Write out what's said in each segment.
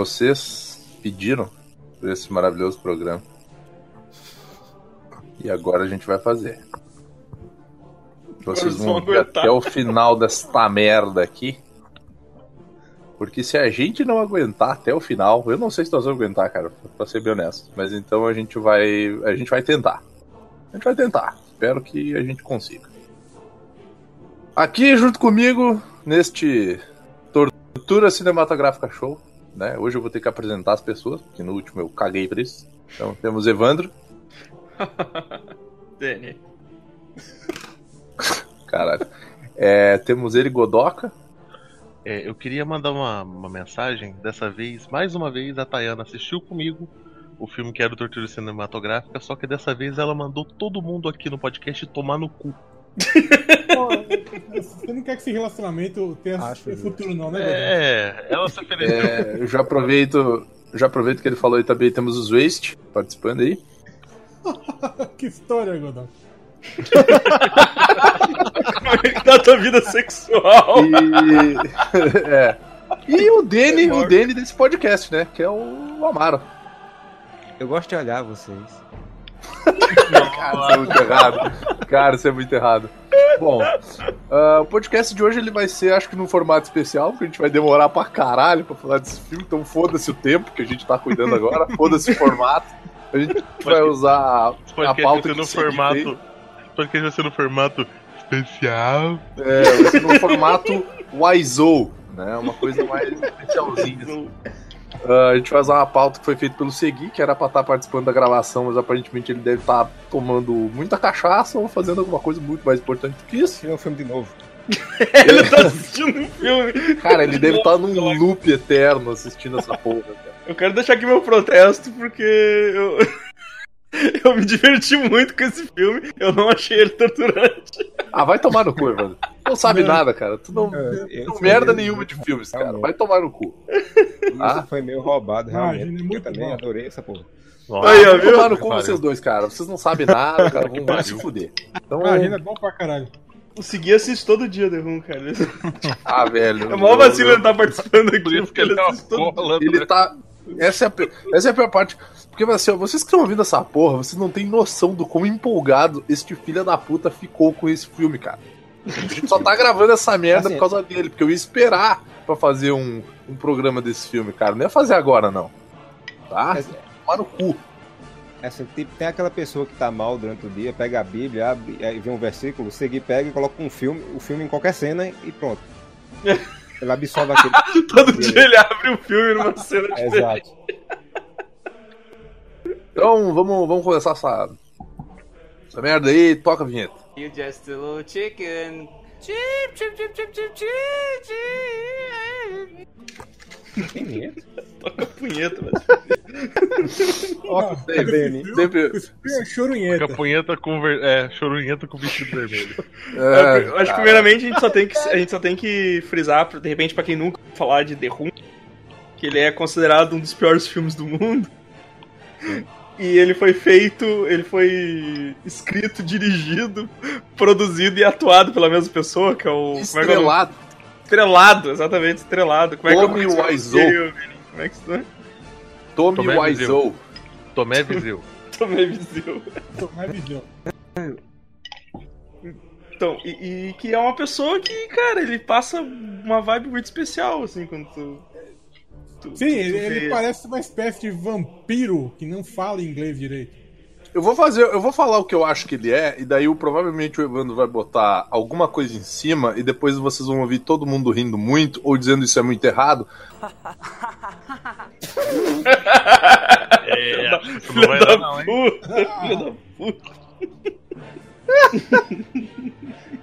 Vocês pediram por esse maravilhoso programa. E agora a gente vai fazer. Vocês vão ver até o final desta merda aqui. Porque se a gente não aguentar até o final, eu não sei se nós vamos aguentar, cara, pra ser bem honesto. Mas então a gente vai. A gente vai tentar. A gente vai tentar. Espero que a gente consiga. Aqui junto comigo, neste Tortura Cinematográfica Show, né? Hoje eu vou ter que apresentar as pessoas, porque no último eu caguei pra isso. Então temos Evandro. Danny. Caralho. É, temos ele, Godoka. É, eu queria mandar uma, uma mensagem. Dessa vez, mais uma vez, a Tayana assistiu comigo o filme que era o Tortura Cinematográfica, só que dessa vez ela mandou todo mundo aqui no podcast tomar no cu. Pô, você não quer que esse relacionamento tenha Acho futuro, não, né, É, ela se ofereceu. É, eu já aproveito. Já aproveito que ele falou aí também temos os Waste participando aí. Que história, Godão. Como é que tá a tua vida sexual? E. é. E o Dene, o Dene desse podcast, né? Que é o Amaro. Eu gosto de olhar vocês. Cara, isso é muito errado. Cara, isso é muito errado. Bom, ah, o podcast de hoje ele vai ser, acho que num formato especial, porque a gente vai demorar pra caralho pra falar desse filme, então foda-se o tempo que a gente tá cuidando agora, foda-se o formato. A gente vai usar a pauta que no formato. podcast vai ser no formato especial. É, vai ser no formato Wiseau, né? Uma coisa mais especialzinha. Ah, a gente vai usar uma pauta que foi feita pelo Segui, que era pra estar participando da gravação, mas aparentemente ele deve estar tomando muita cachaça ou fazendo alguma coisa muito mais importante do que isso. É um filme de novo. Ele tá assistindo um filme. Cara, ele deve estar num loop eterno assistindo essa porra, cara. Eu quero deixar aqui meu protesto porque eu. Eu me diverti muito com esse filme, eu não achei ele torturante. Ah, vai tomar no cu, Evandro. Não sabe Não. nada, cara. Tu não, É, não merda aí- nenhuma de filmes, cara. Vai tomar no cu. Ah. Isso foi meio roubado, realmente. é porque muito eu também bom. adorei essa porra. Aí, ó, Vai viu? tomar no cu vocês dois, cara. Vocês não sabem nada, cara. Vão, se fuder. Então, Imagina, é bom pra caralho. O Segui assiste todo dia The Room, cara. ah, velho. É maior eu- vacilo eu- ele tá participando aqui. Por isso que ele é assiste todo. Ele tá. Essa é, a, essa é a pior parte. Porque assim, ó, vocês que estão ouvindo essa porra, vocês não têm noção do quão empolgado este filho da puta ficou com esse filme, cara. A gente só tá gravando essa merda Assim, por causa dele, porque eu ia esperar pra fazer um, um programa desse filme, cara. Não ia fazer agora, não. Tá? Mas- Tomar no cu. Essa, tipo, tem aquela pessoa que tá mal durante o dia, pega a Bíblia, abre, vê um versículo, seguir, pega e coloca um filme, o filme em qualquer cena e pronto. Ele absorve aquele. Todo dia ele abre um filme numa cena diferente. Exato. Então vamos, vamos começar essa, essa merda aí. Toca a vinheta. You just a little chicken. Chip, chip, chip, chip, chip, chip, chip. Toca a punheta, velho. Ó, sempre- esse filme- sempre- filme é chorunheta. Capunheta com ver... é, chorunheta com vestido vermelho. É, eu acho que primeiramente a gente só tem que, a gente só tem que frisar, de repente, pra quem nunca ouviu falar de The Room, que ele é considerado um dos piores filmes do mundo. E ele foi feito, ele foi escrito, dirigido, produzido e atuado pela mesma pessoa, que é o. Como é é o nome? estrelado. Estrelado, exatamente, estrelado. Como é que é o Tommy Wiseau. Como é que isso é? Tommy Tomé Wiseau. Tomé Viseu. Tomei visão. Tomar visão. Então, e, e que é uma pessoa que, cara, ele passa uma vibe muito especial, assim, quando tu. Tu- Sim, tu ele, ele parece uma espécie de vampiro que não fala inglês direito. Eu vou fazer, eu vou falar o que eu acho que ele é, e daí o, provavelmente o Evandro vai botar alguma coisa em cima, e depois vocês vão ouvir todo mundo rindo muito, ou dizendo isso é muito errado. É, isso não vai da dar, não, hein? puta, filha da puta.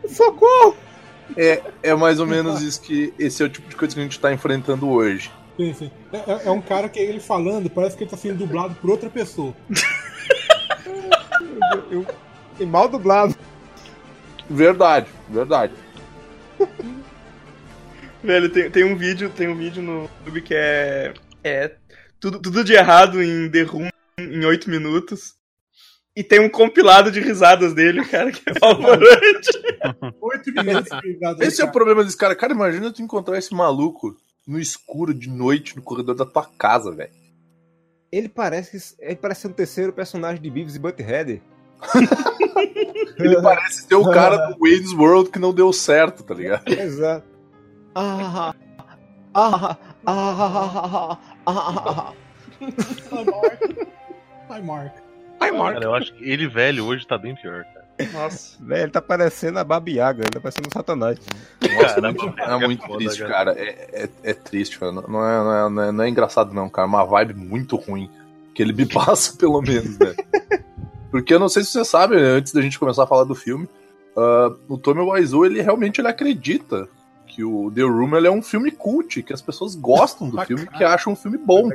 Socorro! É, é mais ou menos isso que. Esse é o tipo de coisa que a gente tá enfrentando hoje. Sim, sim. É, é- é um cara que ele falando, parece que ele tá sendo dublado por outra pessoa. Eu, e mal dublado. Verdade, verdade. Velho, tem, tem um vídeo, tem um vídeo no YouTube que é. É. Tudo, tudo de errado em The Room em 8 minutos. E tem um compilado de risadas dele, cara, que é apavorante. Oito minutos de risada Esse é o problema desse cara. Cara, imagina tu encontrar esse maluco no escuro de noite no corredor da tua casa, velho. Ele parece, ele parece ser o terceiro personagem de Beavis e Butthead. Ele parece ser o cara do Wayne's World que não deu certo, tá ligado? Exato. Ah, ah, ah, ah, ah, Ai, Mark. Ai, Mark. Ai, Mark. Cara, eu acho que ele velho hoje tá bem pior, cara. Nossa. Velho, ele tá parecendo a Babiaga, ele tá parecendo um satanás. Nossa, Caramba, é muito triste, cara. cara. É, é, é triste, cara. Não é, não, é, não, é, não é engraçado, não, cara. É Uma vibe muito ruim. Que ele me passa, pelo menos, né? Porque eu não sei se você sabe, né, antes da gente começar a falar do filme, ah, o Tommy Wiseau, ele realmente ele acredita que o The Room ele é um filme cult, que as pessoas gostam do filme, que acham um filme bom.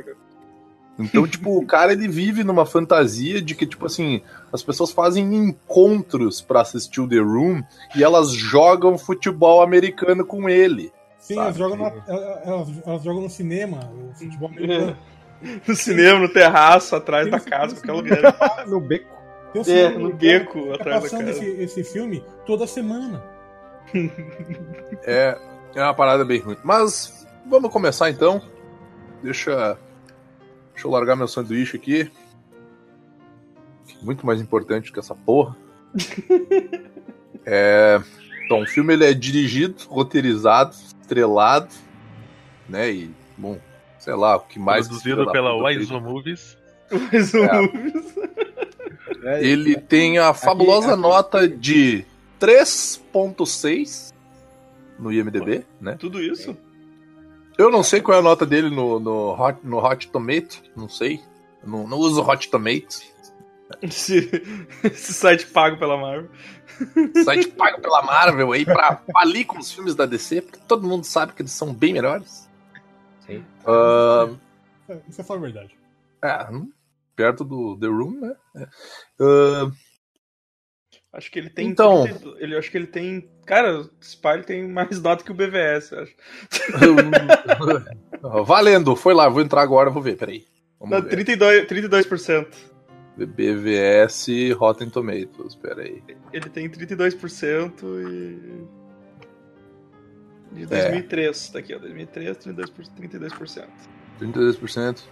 Então, tipo, o cara ele vive numa fantasia de que, tipo assim, as pessoas fazem encontros pra assistir o The Room e elas jogam futebol americano com ele. Sim, elas jogam, na- elas, elas jogam no cinema, o futebol americano. No cinema, no terraço, atrás Tem da casa, qualquer lugar. No beco. Tem um É, cinema no beco, tá atrás da passando casa. esse, esse filme toda semana. É, é uma parada bem ruim. Mas vamos começar então. Deixa, deixa eu largar meu sanduíche aqui. Muito mais importante que essa porra. É, então, o filme ele é dirigido, roteirizado, estrelado, né? E, bom, sei lá, o que mais. Produzido pela. Wiseau Movies. O É. Ele tem a fabulosa aqui- nota de 3.6 no IMDB, né? Tudo isso? Eu não sei qual é a nota dele no, no, Hot, no Hot Tomato, não sei. Eu Não, não uso Hot Tomato. Esse, esse site pago pela Marvel. Site pago pela Marvel aí pra falir com os filmes da DC, porque todo mundo sabe que eles são bem melhores. Sim. Ah, É, Isso é falar a verdade. é, hum, perto do The Room, né? É. Acho que ele tem. Então. 32 ele, acho que ele tem. Cara, o tem mais nota que o BVS, eu acho. Valendo, foi lá, vou entrar agora, vou ver, peraí. Vamos Não, ver. 32, 32%. BVS Rotten Tomatoes, peraí. Ele tem 32% e. De É. 2003, tá aqui, ó. 2003, 32%. 32%. 32%.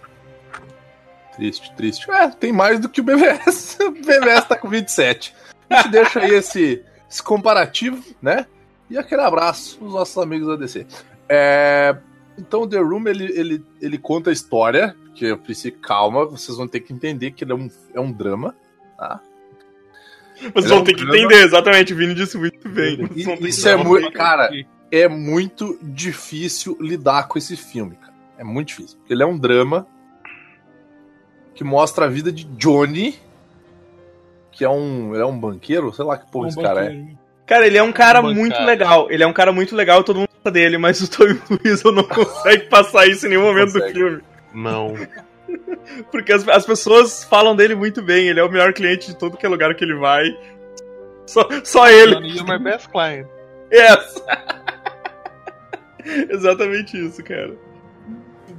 Triste, triste. É, tem mais do que o BVS. O BVS tá com 27. A gente deixa aí esse, esse comparativo, né? E aquele abraço pros nossos amigos da DC. É, então, The Room, ele, ele, ele conta a história, que eu preciso, calma, vocês vão ter que entender que ele é um, é um drama, tá? Vocês é vão um ter que drama. entender, exatamente. O Vini disse muito bem. Que Isso é muito. Cara, é muito difícil lidar com esse filme, cara. É muito difícil. Porque ele é um drama que mostra a vida de Johnny, que é um. Ele é um banqueiro, sei lá que porra Um esse cara é. Cara, ele é um cara Bancada. muito legal. Ele é um cara muito legal, todo mundo gosta dele, mas o Tommy Wiseau não consegue passar isso em nenhum momento do consegue. filme. Não. Porque as, as pessoas falam dele muito bem. Ele é o melhor cliente de todo que é lugar que ele vai. Só, só ele. You're my best client. Yes! Exatamente isso, cara.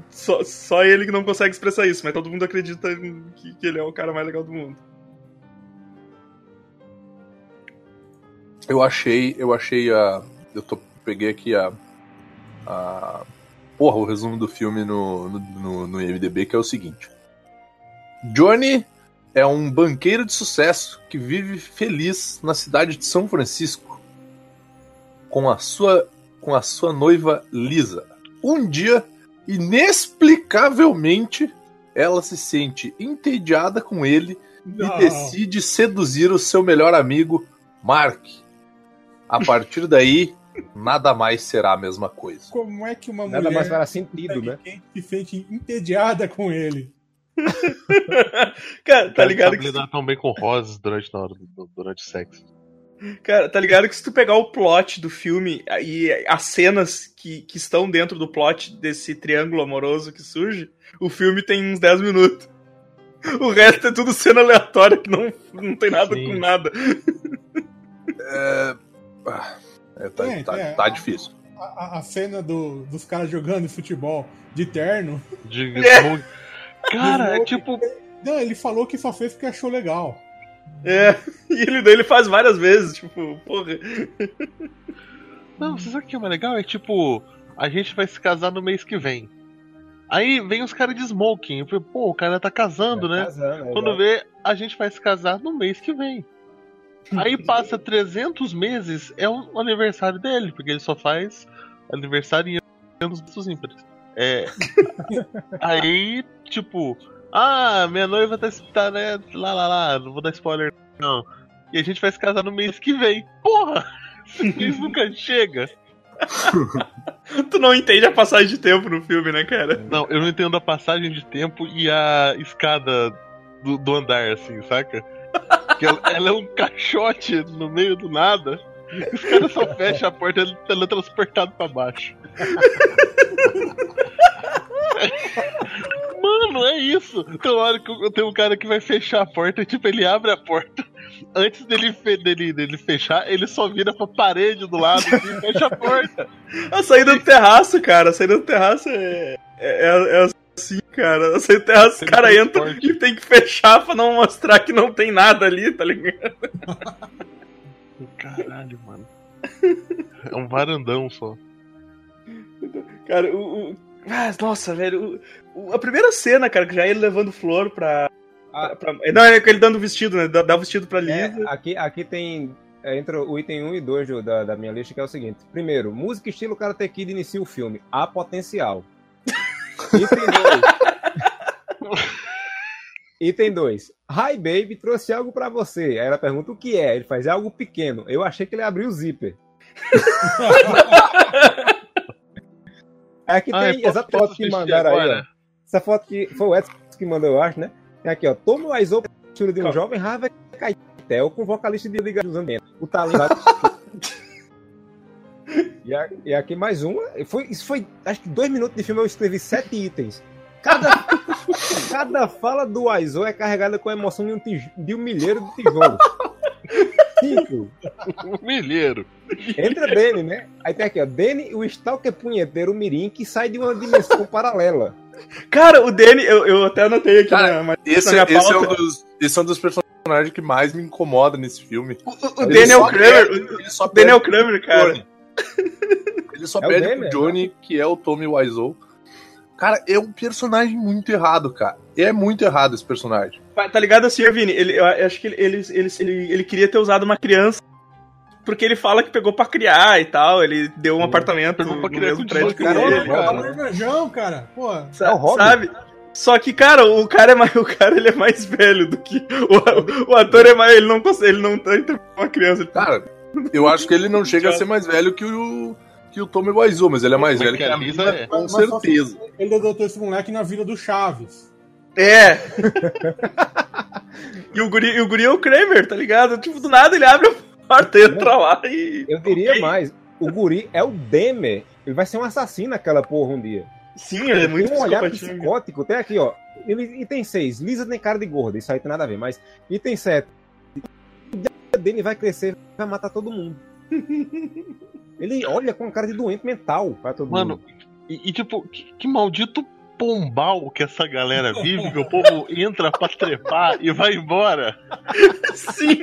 Só, só ele que não consegue expressar isso, mas todo mundo acredita que, que ele é o cara mais legal do mundo. Eu achei. Eu achei a. Eu tô, peguei aqui a. a porra, o resumo do filme no, no, no, IMDB, que é o seguinte: Johnny é um banqueiro de sucesso que vive feliz na cidade de São Francisco com a sua, com a sua noiva Lisa. Um dia, inexplicavelmente, ela se sente entediada com ele Não. e decide seduzir o seu melhor amigo, Mark. A partir daí, nada mais será a mesma coisa. Como é que uma Nada mulher mais fará sentido, né? se sente entediada com ele? Cara, tá ligado que. lidar tão bem com rosas durante, na hora do- durante o sexo. Cara, tá ligado que se tu pegar o plot do filme e as cenas que, que estão dentro do plot desse triângulo amoroso que surge, o filme tem uns 10 minutos. O resto é tudo cena aleatória que não, não tem nada Sim. com nada. Ah, é, tá, É, tá- é. tá difícil. A, a- a cena do- dos caras jogando futebol de terno. De É. smoke. Cara, é tipo. Não, ele falou que só fez porque achou legal. É, e ele, ele faz várias vezes, tipo, porra. Não, você sabe o que é mais legal? É tipo. a gente vai se casar no mês que vem. Aí vem os caras de smoking. Eu falei, pô, o cara tá casando, né? Casando, Quando exato. vê, a gente vai se casar no mês que vem. Aí passa 300 meses, é o aniversário dele, porque ele só faz aniversário em anos dos ímpares. É. Aí, tipo, ah, minha noiva tá, tá, né, lá, lá, lá, não vou dar spoiler, não. E a gente vai se casar no mês que vem. Porra! Esse mês nunca chega. Tu não entende a passagem de tempo no filme, né, cara? Não, eu não entendo a passagem de tempo e a escada do, do andar, assim, saca? Ela, ela é um caixote no meio do nada. Os caras só fecham a porta e ele é teletransportado pra baixo. Mano, é isso. Tem uma hora que tem um cara que vai fechar a porta, tipo, ele abre a porta. Antes dele, fe- dele, dele fechar, ele só vira pra parede do lado e fecha a porta. A saída do terraço, cara. A saída do terraço é. É, é- é assim, cara. A saída do terraço, o cara entra e tem que fechar pra não mostrar que não tem nada ali, tá ligado? Caralho, mano. É um varandão só. Cara, o. o- Ah, nossa, velho. o- o- a primeira cena, cara, que já é ele levando flor pra. Ah. pra- pra- não, é ele dando vestido, né? Dá, dá o vestido pra É, Lisa. aqui, aqui tem. é, Entra o item 1 e 2 do- da, da minha lista, que é o seguinte: primeiro, música estilo Karate Kid inicia o filme. Há potencial. Item 2. Item 2. Hi, baby, trouxe algo pra você. Aí ela pergunta o que é. Ele faz é algo pequeno. Eu achei que ele abriu o zíper. Aqui Ah, tem eu essa foto que mandaram aí, ó. agora? Essa foto que foi o Edson que mandou, eu acho, né? Tem aqui, ó. Toma o Aizou de um jovem Harvey Keitel com vocalista de Liga dos Ambientes. O talento. e, a- e aqui mais uma. Foi, isso foi, acho que dois minutos de filme eu escrevi sete itens. Cada, cada fala do Aizou é carregada com a emoção de um, tij- de um milheiro de tijolos. Cinco. Um milheiro. Entra Danny, né? Aí tem aqui, ó. Danny, o Stalker punheteiro mirim que sai de uma dimensão paralela. Cara, o Danny, eu, eu até anotei aqui Cara, na, mas Esse, na esse, é um dos, esse é um dos personagens que mais me incomoda nesse filme. O, o Ele Daniel Kramer. perde- ele só O Daniel Kramer, cara. Ele só É o perde Daniel, pro Johnny, que é o Tommy Wiseau. Cara, é um personagem muito errado, cara. É muito errado esse personagem. Tá tá ligado assim, Vini? Ele, eu acho que ele, ele, ele, ele, ele queria ter usado uma criança. Porque ele fala que pegou pra criar e tal. Ele deu um apartamento Pegou pra no criar com prédio 18 que anos, ele. cara. Marmanjão, cara. Pô, Sa- É o Robin. Sabe? Só que, cara, o cara é mais, o cara ele é mais velho do que. O, o ator é mais. Ele não consegue. Ele não tá entre uma criança. Ele tá- Cara, eu acho que ele não chega a ser mais velho que o, que o Tommy Wiseau, mas ele é mais velho que a a Lisa é. com certeza. ele adotou esse moleque na vida do Chaves. É. e, o guri, e o guri é o Kramer, tá ligado? Tipo, do nada ele abre a porta, entra lá e. Eu diria mais. O guri é o Demer. Ele vai ser um assassino naquela porra um dia. Sim, ele é muito tem um olhar psicótico. Tem aqui, ó. Ele- Item 6. Lisa tem cara de gorda. Isso aí tem nada a ver. Mas item 7. Dele vai crescer vai matar todo mundo. Ele olha com cara de doente mental pra todo Mano, mundo. e, e, tipo, que, que maldito pombal que essa galera vive, que o povo entra pra trepar e vai embora. Sim.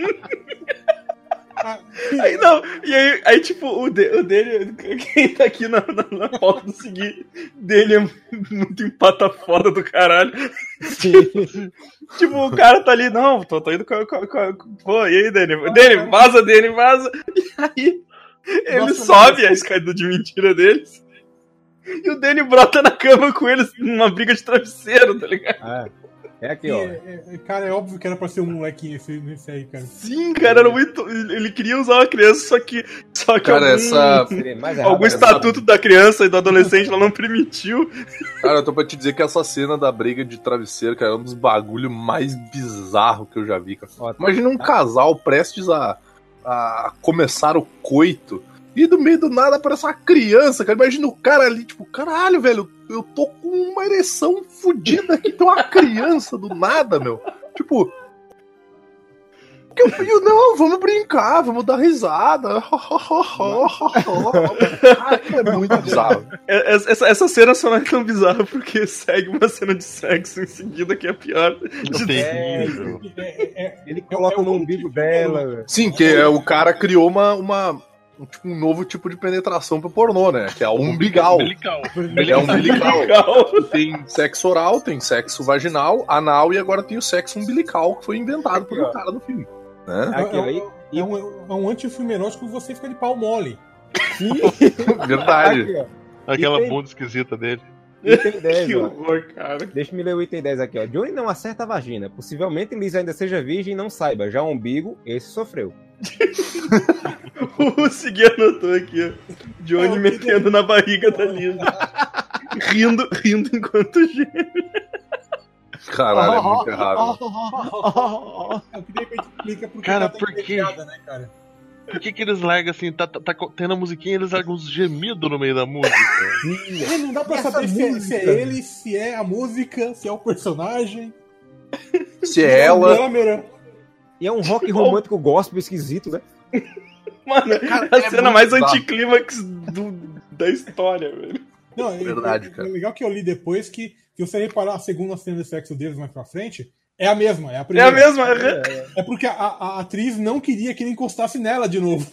Ah, Aí não, e aí, aí tipo, o, de, o dele, quem tá aqui na, na, na pauta do seguir, dele é muito empata foda do caralho. Tipo, o cara tá ali, não, tô, tô indo com, com, com, com- Pô, e aí, Dani? Dani, vaza, Dani, vaza. E aí, ele Nossa, sobe a escada de mentira deles. E o Danny brota na cama com eles numa briga de travesseiro, tá ligado? Ah, é aqui, e, ó. é- cara, é óbvio que era pra ser um molequinho esse, esse aí, cara. Sim, cara, era muito. Ele queria usar uma criança, só que. Só que Cara, algum, essa. Algum né? estatuto da criança e do adolescente ela não permitiu. Cara, eu tô pra te dizer que essa cena da briga de travesseiro, cara, é um dos bagulho mais bizarros que eu já vi, cara. Ó, Imagina um casal prestes a, a começar o coito e do meio do nada aparece uma criança, cara. Imagina o cara ali, tipo, caralho, velho, eu tô com uma ereção fodida aqui, tem uma criança do nada, meu. Tipo. que Eu, eu, não, vamos brincar, vamos dar risada. Cara, é muito bizarro. É- Essa, essa cena só não é tão bizarra porque segue uma cena de sexo em seguida que é a pior. Terrível. É, é- é- Ele coloca É o- no umbigo dela. Sim, que é, o cara criou uma, uma, um, tipo, um novo tipo de penetração pro pornô, né? Que é o umbilical. Umbilical. É umbilical. Tem sexo oral, tem sexo vaginal, anal e agora tem o sexo umbilical que foi inventado por um cara no filme. Né? Aqui, é, ó, e- é um, é um antifilme erótico que você fica de pau mole. Verdade. aqui. Aquela tem- bunda esquisita dele. Item 10, Que ó. horror, cara. Deixa eu ler o item 10 aqui, ó. Johnny não acerta a vagina. Possivelmente Liz ainda seja virgem e não saiba. Já o umbigo, esse sofreu. O Segui anotou aqui, ó. Johnny É, o metendo na barriga da Lisa. rindo, rindo enquanto geme. Caralho, é muito errado. Eu queria que a gente Cara, tá por quê? piada, né, cara? Por que, que eles largam assim? Tá, tá, tá tendo a musiquinha eles largam uns gemidos no meio da música. É, não dá pra Essa saber se é, se é ele, se é a música, se é o personagem. Se é ela. Câmera. E é um rock romântico gospel esquisito, né? Mano, Cara, a é cena mais bizarro. anticlímax do- da história, velho. Não, é- Verdade, é, cara. É legal que eu li depois que, se você reparar a segunda cena de sexo deles mais pra frente, é a mesma, é a É primeira. a mesma. É porque a, a- atriz não queria que ele encostasse nela de novo.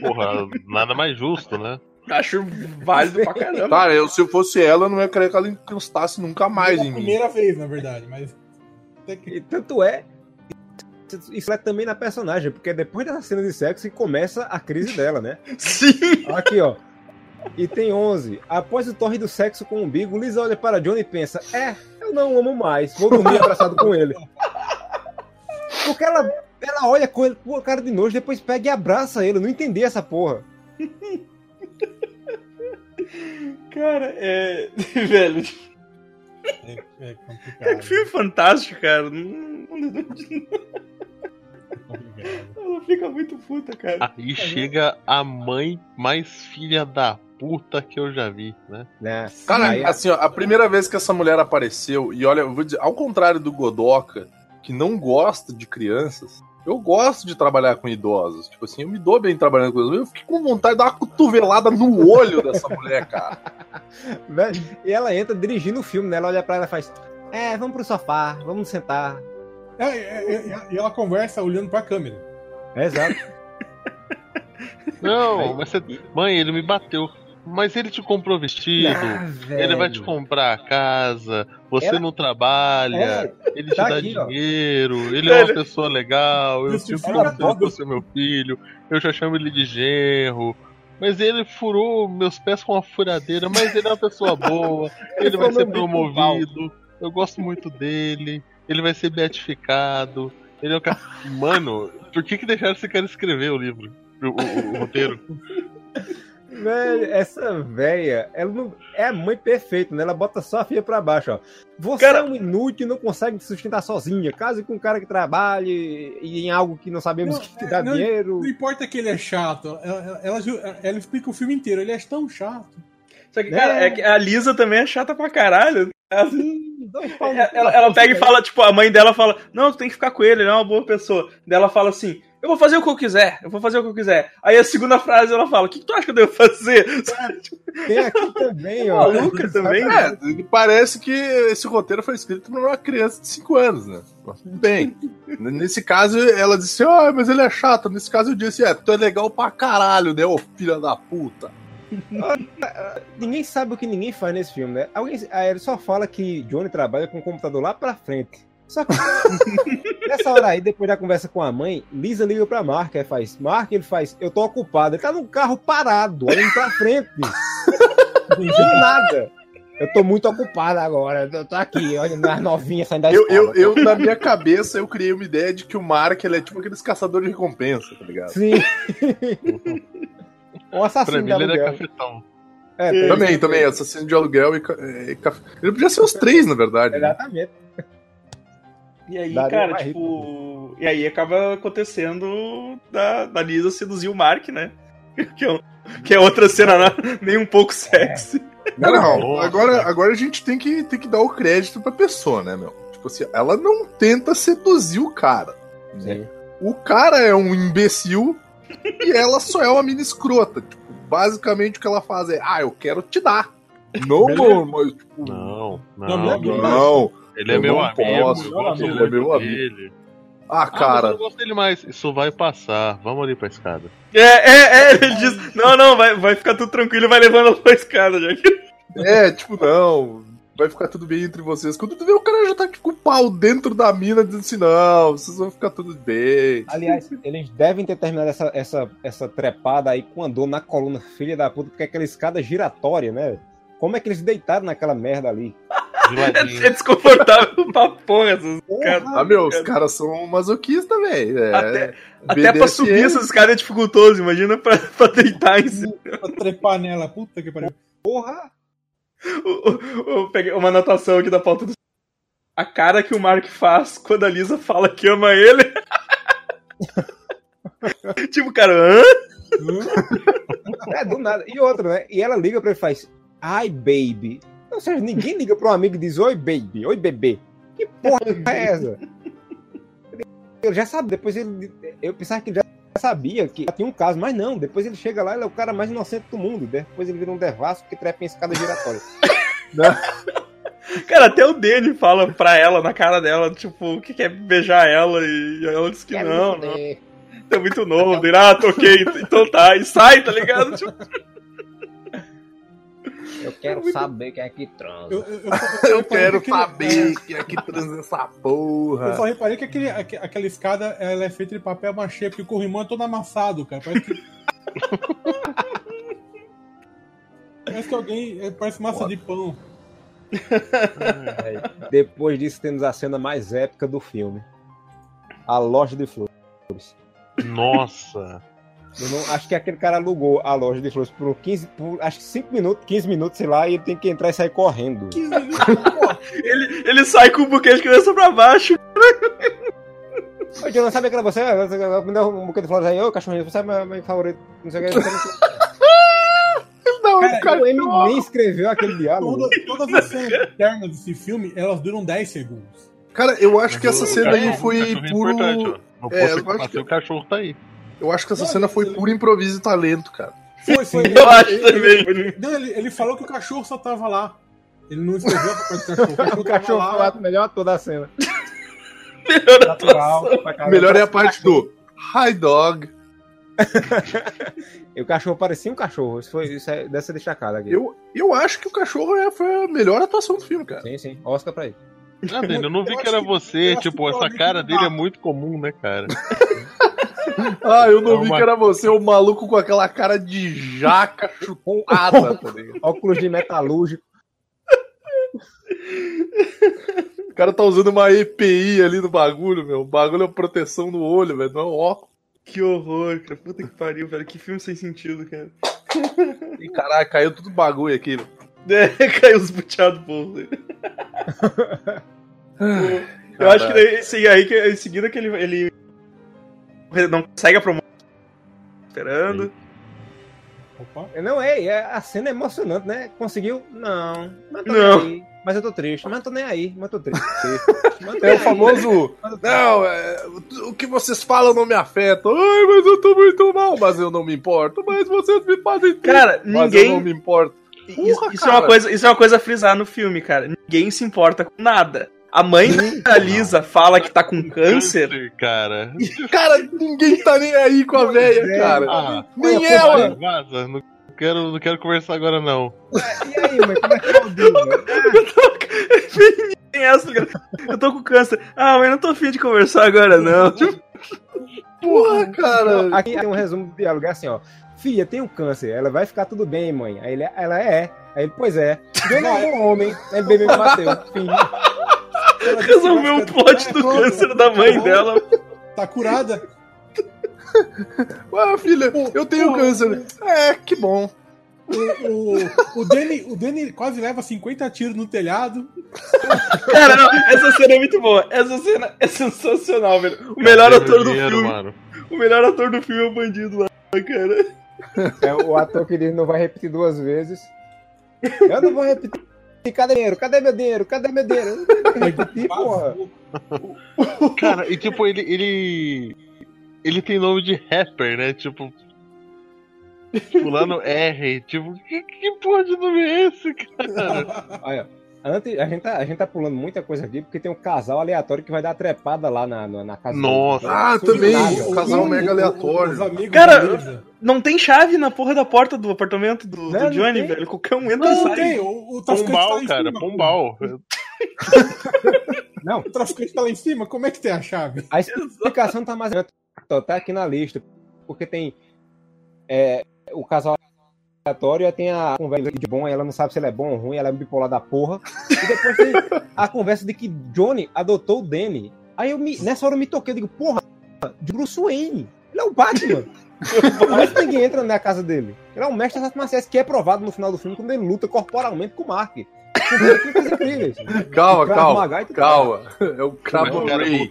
Porra, nada mais justo, né? Acho válido pra caramba. Cara, eu, se eu fosse ela, eu não ia querer que ela encostasse nunca mais Pela em mim. primeira vez, na verdade, mas. E tanto é. Isso é também na personagem, porque é depois dessa cena de sexo que começa a crise dela, né? Sim. Aqui, ó. E tem 11. Após o torre do sexo com o umbigo, Liz olha para Johnny e pensa: É, eu não amo mais, vou dormir abraçado com ele. Porque ela, ela olha com ele com a cara de nojo, depois pega e abraça ele. Eu não entendi essa porra. Cara, é. Velho, É, é é complicado. que filme fantástico, cara. Não, não- é complicado. Ela fica muito puta, cara. Aí chega a mãe mais filha da puta que eu já vi, né? Né? Cara, Aí- assim, ó, a primeira vez que essa mulher apareceu, e olha, eu vou dizer, ao contrário do Godoka, que não gosta de crianças, eu gosto de trabalhar com idosos. Tipo assim, eu me dou bem trabalhando com idosos. Eu fiquei com vontade de dar uma cotovelada no olho dessa mulher, cara. Né? E ela entra dirigindo o filme, né? Ela olha pra ela e faz: É, vamos pro sofá, vamos sentar. É, é, é, e ela conversa olhando pra câmera. É, exato. Não, você... Mãe, ele me bateu. Mas ele te comprou vestido. Ah, Ele vai te comprar a casa, você Ela- não trabalha, É, ele te tá dá aqui, ó. dinheiro, ele é uma pessoa legal, eu sinto como tudo. ele fosse meu filho, eu já chamo ele de genro. Mas ele furou meus pés com uma furadeira, mas ele é uma pessoa boa, ele vai foi ser meu bico promovido, eu gosto muito dele, ele vai ser beatificado. Ele é um cara. Mano, por que, que deixaram esse cara escrever o livro? O, o- o roteiro? Velho, essa véia, ela não é a mãe perfeita, né? Ela bota só a filha pra baixo, ó. Você Cara- é um inútil e não consegue se sustentar sozinha. Case com um cara que trabalhe e em algo que não sabemos Não, que te dá é, não- dinheiro. Não importa que ele é chato, ela, ela, ela- explica o filme inteiro, ele é tão chato. Só que, cara, é que a Lisa também é chata pra caralho. Ela, ela, ela pega e velho. fala, tipo, a mãe dela fala, não, tu tem que ficar com ele, ele é uma boa pessoa. Daí ela fala assim, eu vou fazer o que eu quiser, eu vou fazer o que eu quiser. Aí a segunda frase ela fala, o que, que tu acha que eu devo fazer? Tem aqui também, ó. Maluca também. É, parece que esse roteiro foi escrito por uma criança de 5 anos, né? Bem. Nesse caso, ela disse, ah, mas ele é chato. Nesse caso, eu disse, é, tu é legal pra caralho, né, ô filha da puta. Ninguém sabe o que ninguém faz nesse filme, né? Alguém, aí ele só fala que Johnny trabalha com o computador lá pra frente. Só que nessa hora aí, depois da conversa com a mãe, Lisa liga pra Mark, aí faz, Mark, ele faz, eu tô ocupado. Ele tá num carro parado, olhando pra frente. Não nada. Eu tô muito ocupado agora. Eu tô aqui, olhando as novinhas saindo da Eu, escola. eu, eu, na minha cabeça, eu criei uma ideia de que o Mark, ele é tipo aqueles caçadores de recompensa, tá ligado? Sim. um Pra assassino mim de ele era cafetão. É, Também, também, assassino de aluguel e, ca- e café. Ele podia ser os três, na verdade. né? E aí, Daria cara, tipo. E aí acaba acontecendo da, da Lisa seduzir o Mark, né? Que é, um- que é outra cena né? nem um pouco sexy. Não, não, Nossa. agora, agora a gente tem que, tem que dar o crédito pra pessoa, né, meu? Tipo assim, ela não tenta seduzir o cara. Sim. O cara é um imbecil e ela só é uma mina escrota. Tipo, basicamente o que ela faz é, ah, eu quero te dar. Não, amor, mas tipo. Não, Não, não. não, Não, Ele é eu meu não amigo. posso, eu gosto ele é meu amigo. dele. Ah, Ah, mas eu cara. não gosto dele mais. Isso vai passar. Vamos ali pra escada. É, é, é, ele diz, não, não, vai, vai ficar tudo tranquilo e vai levando ela pra escada, já que... É, tipo, não. Vai ficar tudo bem entre vocês. Quando tu vê, o cara já tá com o pau dentro da mina, dizendo assim: não, vocês vão ficar tudo bem. Aliás, eles devem ter terminado essa, essa, essa trepada aí com a dor na coluna, filha da puta, porque é aquela escada giratória, né? Como é que eles deitaram naquela merda ali? Ladinho. É desconfortável pra porra essas caras. Ah, meu, os caras são masoquistas, velho. É, Até- Até pra subir essas escadas é dificultoso, imagina pra, pra deitar em cima. Pra trepar nela, puta que pariu. Porra! Eu- eu- Eu peguei uma anotação aqui da pauta do. A cara que o Mark faz quando a Lisa fala que ama ele. tipo, cara, hã? É, do nada. E outra, né? E ela liga pra ele e faz, ai, baby. Ou seja, ninguém liga pra um amigo e diz, oi, baby, oi, bebê. Que porra é essa? Ele já sabe, depois ele. Eu pensava que ele já sabia que tinha um caso, mas não. Depois ele chega lá, ele é o cara mais inocente do mundo. Depois ele vira um devasso que trepa em escada giratória. Cara, até o Danny fala pra ela, na cara dela, tipo, que quer beijar ela e ela diz que não, não. É, É muito novo. Dele, ah, toquei, então tá. E sai, tá ligado? Tipo, Eu quero saber quem é que transa. Eu, eu, eu Eu quero que saber que é que transa essa Eu porra. só reparei que aquele, aque- aquela escada ela é feita de papel machê, porque o corrimão é todo amassado, cara. Parece que. parece que alguém. é, Parece massa de pão. É, Depois disso, temos a cena mais épica do filme: A Loja de Flores. Nossa. Eu não- acho que aquele cara alugou a loja de flores por 15, por, acho que 5 minutos, 15 minutos, sei lá, e ele tem que entrar e sair correndo. 15 minutos, ele, ele sai com o buquê de criança pra baixo. Ô, Jonathan, sabe aquela você? Me dá um buquê de flores aí, ô cachorrinho, você é meu, meu favorito. Não sei o que. Não... Não, Cara, cara, o M nem escreveu aquele diálogo. Toda- todas as cenas internas desse filme, elas duram 10 segundos. cara, eu acho que essa cena aí foi é puro. Não É, posso eu acho passar, que- o cachorro tá aí. Eu acho que essa cena foi puro improviso e talento, cara. Foi, foi. Eu acho ele, também. Ele, não, ele, ele falou que o cachorro só tava lá. Ele não escreveu a parte do cachorro. O cachorro, O cachorro lá. o melhor ator da cena. Natural. O melhor é a parte do Hi Dog. E o cachorro parecia um cachorro. Isso, foi, isso é, deve ser destacado aqui. Eu, eu acho que o cachorro é, foi a melhor atuação do filme, cara. Sim, sim. Oscar pra ele. Ah, Dani, eu não vi Eu que acho era que- você. acho Tipo, que essa cara não dele é muito comum, né, cara? Ah, eu não É vi uma- que era você, o maluco com aquela cara de jaca chupada, tá ligado? Óculos de metalúrgico. O cara tá usando uma EPI ali no bagulho, meu. O bagulho é proteção no olho, velho. Não é um óculos. Que horror, cara. Puta que pariu, velho. Que filme sem sentido, cara. Ih, Caralho, caiu tudo bagulho aqui. meu. É, caiu os buteados dele. Eu acho que daí, sim, aí que em seguida que ele, ele não consegue a promoção. Esperando. Opa. Não, é, é, a cena é emocionante, né? Conseguiu? Não. Mas tô Não. nem aí. Mas eu tô triste. Mas tô nem aí. Mas tô triste. Mas tô É o aí. famoso. Eu tô- Não, é, o que vocês falam não me afeta. Ai, mas eu tô muito mal, mas eu não me importo. Mas vocês me fazem triste, Cara, mas eu ninguém. não me importo. Isso, isso é uma coisa, isso é uma coisa a frisar no filme, cara. Ninguém se importa com nada. A mãe da Lisa fala que tá com câncer. cara. Cara, ninguém tá nem aí com a velha, cara. Ah, Nem ela. Vaza. Não quero, não quero conversar agora, não. E aí, mãe, como é que é o dia? Tem essa, cara. Eu tô com câncer. Ah, mas não tô afim de conversar agora, não. Porra, cara. Aqui tem um resumo do diálogo, é assim, ó. Filha, tem um câncer, ela vai ficar tudo bem, mãe. Aí ele, ela é. Aí ele, pois é. Eu não é um homem. Aí ele bebeu e me bateu. Fim. Resolveu o que- plot do câncer da mãe dela. Tá curada? Ah, filha, eu tenho Porra. câncer. É, que bom. O, o, o, Danny, o Danny quase leva 50 tiros no telhado. Cara, não, essa cena é muito boa. Essa cena é sensacional, velho. O melhor ator do dinheiro, filme. Mano. O melhor ator do filme é o bandido lá, cara. É o ator que diz não vai repetir duas vezes. Eu não vou repetir. Cadê dinheiro? Cadê meu dinheiro? Cadê meu dinheiro? Repetir, porra. Cara, e tipo, ele, ele. Ele tem nome de rapper, né? Tipo. Fulano R. Tipo, que, que porra de nome é esse, cara? Olha, Antes, a gente, tá, a gente tá pulando muita coisa aqui, porque tem um casal aleatório que vai dar trepada lá na, na, na casa Nossa. Ah, também, nada. um casal mega aleatório. Cara. Não tem chave na porra da porta do apartamento do, do Não, não Johnny, velho. Qualquer um entra e Não, não sai. tem. O, o traficante tá lá Pombal, em cara, cima, pombal. Não, O traficante tá lá em cima, como é que tem a chave? a explicação tá mais. Tá aqui na lista. Porque tem. é, o casal aleatório, tem a conversa de bom, ela não sabe se ele é bom ou ruim, ela é bipolar da porra. E depois tem a conversa de que Johnny adotou o Danny. Aí eu me, nessa hora eu me toquei, eu digo, porra, de Bruce Wayne. Ele é o Batman. Isso ninguém entra na casa dele. Ele é um mestre das artes marciais que é provado no final do filme quando ele luta corporalmente com o Mark. Calma, calma, calma. É o Mas Cravo Ray.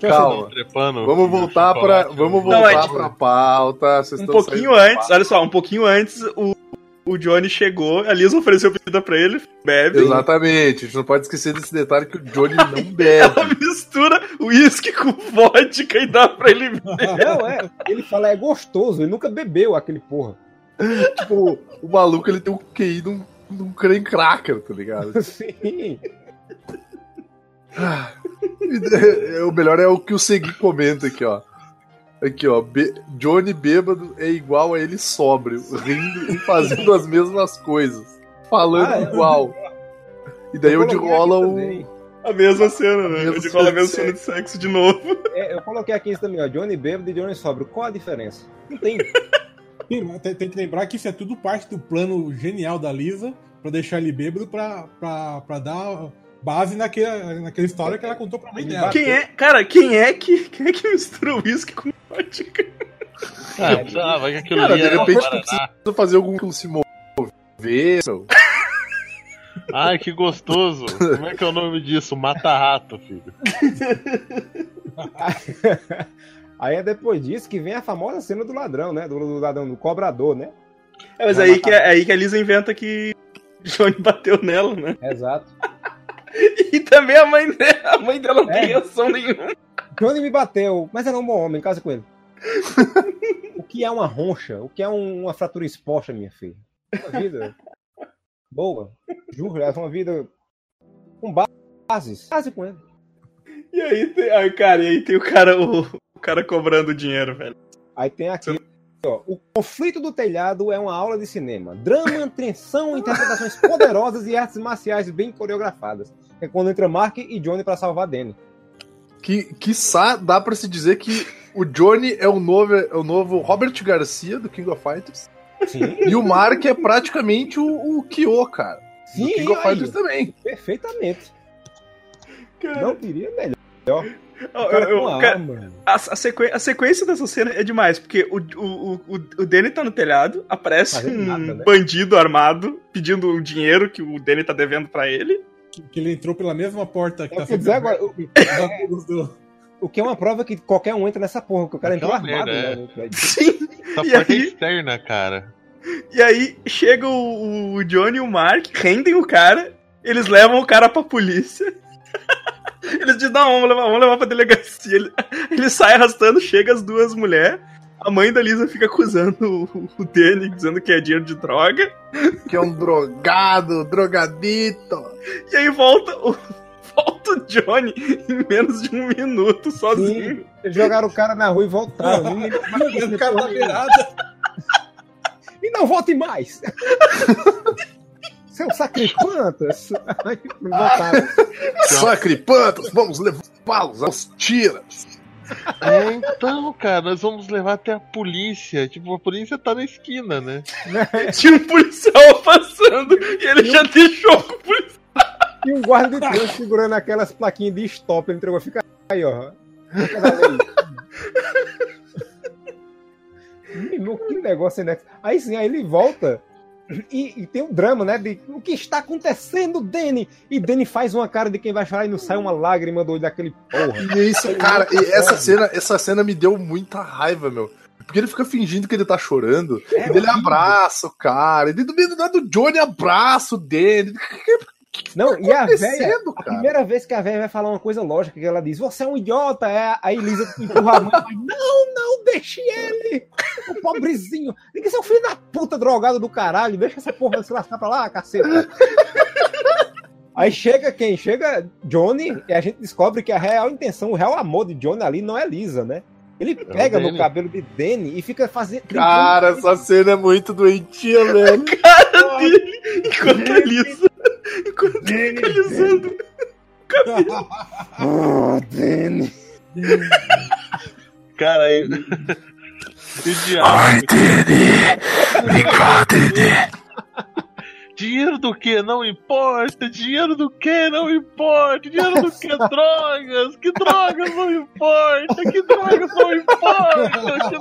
Calma. trepando. Vamos voltar pra, chocolate. vamos Não, voltar é tipo- pra pauta. Vocês Um pouquinho antes, olha só, um pouquinho antes, o, o Johnny chegou, a Lisa ofereceu bebida pra ele, bebe. Exatamente, a gente não pode esquecer desse detalhe que o Johnny não bebe. Ela mistura uísque com vodka e dá pra ele beber. Não, é. Ele fala, é gostoso. Ele nunca bebeu aquele porra. tipo, o maluco ele tem um QI de um, de um creme cracker, tá ligado? Sim. E, o melhor é o que o Segui comenta aqui, ó. Aqui, ó. Be- Johnny bêbado é igual a ele sóbrio, rindo e fazendo as mesmas coisas. Falando Ah, é. igual. E daí Eu onde rola o. também. A mesma cena, né? Onde rola a mesma cena de sexo de novo. É, eu coloquei aqui isso também, ó. Johnny bêbado e Johnny sóbrio. Qual a diferença? Não tem. Tem, tem que lembrar que isso é tudo parte do plano genial da Lisa pra deixar ele bêbado pra, pra, pra dar base naquela, naquela história que ela contou pra mãe dela. Quem é, cara, quem é que, quem é que mistura uísque com vodka? Ah, sei lá, vai que aquilo Cara, ali de era repente Guaraná. precisa fazer algum que se mover. Ai, que gostoso. Como é que é o nome disso? Mata-rato, filho. Aí é depois disso que vem a famosa cena do ladrão, né? Do, do ladrão, do cobrador, né? É, mas aí que, aí que a Lisa inventa que Johnny bateu nela, né? Exato. E também a mãe dela, a mãe dela não tem É. reação nenhuma. Johnny me bateu, mas era um bom homem, casa com ele. o que é uma roncha? O que é um- uma fratura exposta, minha filha? Uma vida boa. Juro, é uma vida com bases. Case com ele. E aí tem, ai, cara, e aí tem o cara, o, o cara cobrando dinheiro, velho. Aí tem aqui, ó, o conflito do telhado é uma aula de cinema. Drama, tensão, interpretações poderosas e artes marciais bem coreografadas. É quando entra Mark e Johnny pra salvar Danny. Que, quiçá, dá pra se dizer que o Johnny é o novo, é o novo Robert Garcia do King of Fighters. Sim, E o Mark é praticamente o, o Kyo, cara. Do sim, King of Fighters também. perfeitamente. Cara, Não queria melhor. eu- O cara eu- com cara, a, a sequ- a sequência dessa cena é demais, porque o, o, o, o Danny tá no telhado, aparece Fazendo um nada, né? bandido armado pedindo o dinheiro que o Danny tá devendo pra ele. Que, que ele entrou pela mesma porta que Eu tá dizer agora, o, amigos do. o que é uma prova que qualquer um entra nessa porra, que o cara entrou Aquela armado. merda, né, prédio. Sim. Essa E porta é aí? externa, cara. E aí chega o, o Johnny e o Mark, rendem o cara, eles levam o cara pra polícia. Eles dizem, não, vamos levar, vamos levar pra delegacia. Ele, ele sai arrastando, chega as duas mulheres. A mãe da Lisa fica acusando o, o Danny, dizendo que é dinheiro de droga. Que é um drogado, drogadito. E aí volta o, volta o Johnny em menos de um minuto, sozinho. Eles jogaram o cara na rua e voltaram. Ninguém- O cara tá virado. E não volte mais! Seu sacripantas! Voltaram. Sacripantas, vamos levá-los aos tiras. É, então, cara, nós vamos levar até a polícia. Tipo, a polícia tá na esquina, né? Tinha um policial passando e ele já deixou o policial. E um guarda de trânsito segurando aquelas plaquinhas de stop. Ele entregou, fica aí, ó. Menino, que negócio né? Aí sim, aí ele volta. E, e tem um drama, né? De o que está acontecendo, Danny? E Danny faz uma cara de quem vai chorar e não sai uma lágrima do olho daquele porra. E isso, cara, e essa cena, essa cena me deu muita raiva, meu. Porque ele fica fingindo que ele tá chorando. É e ele abraça o cara. E daí do meio do nada o Johnny abraça o Não, e a velha, acontecendo, a primeira vez que a velha vai falar uma coisa lógica, que ela diz, você é um idiota, é, a Elisa empurra a mãe e fala, não, não, deixe ele, o pobrezinho, diga seu filho da puta drogado do caralho, deixa essa porra se lascar pra lá, caceta. Aí chega quem? Chega Johnny e a gente descobre que a real intenção, o real amor de Johnny ali não é Lisa, né? Ele pega no Danny. cabelo de Danny e fica fazendo. Cara, essa cena é muito doentia, velho. cara dele enquanto a Lisa. Enquanto ele fica alisando. Oh, Danny. Cara, aí. E o diabo. Dinheiro do que não importa, dinheiro do que não importa, dinheiro do que drogas, que drogas não importa, que drogas não importa. Que...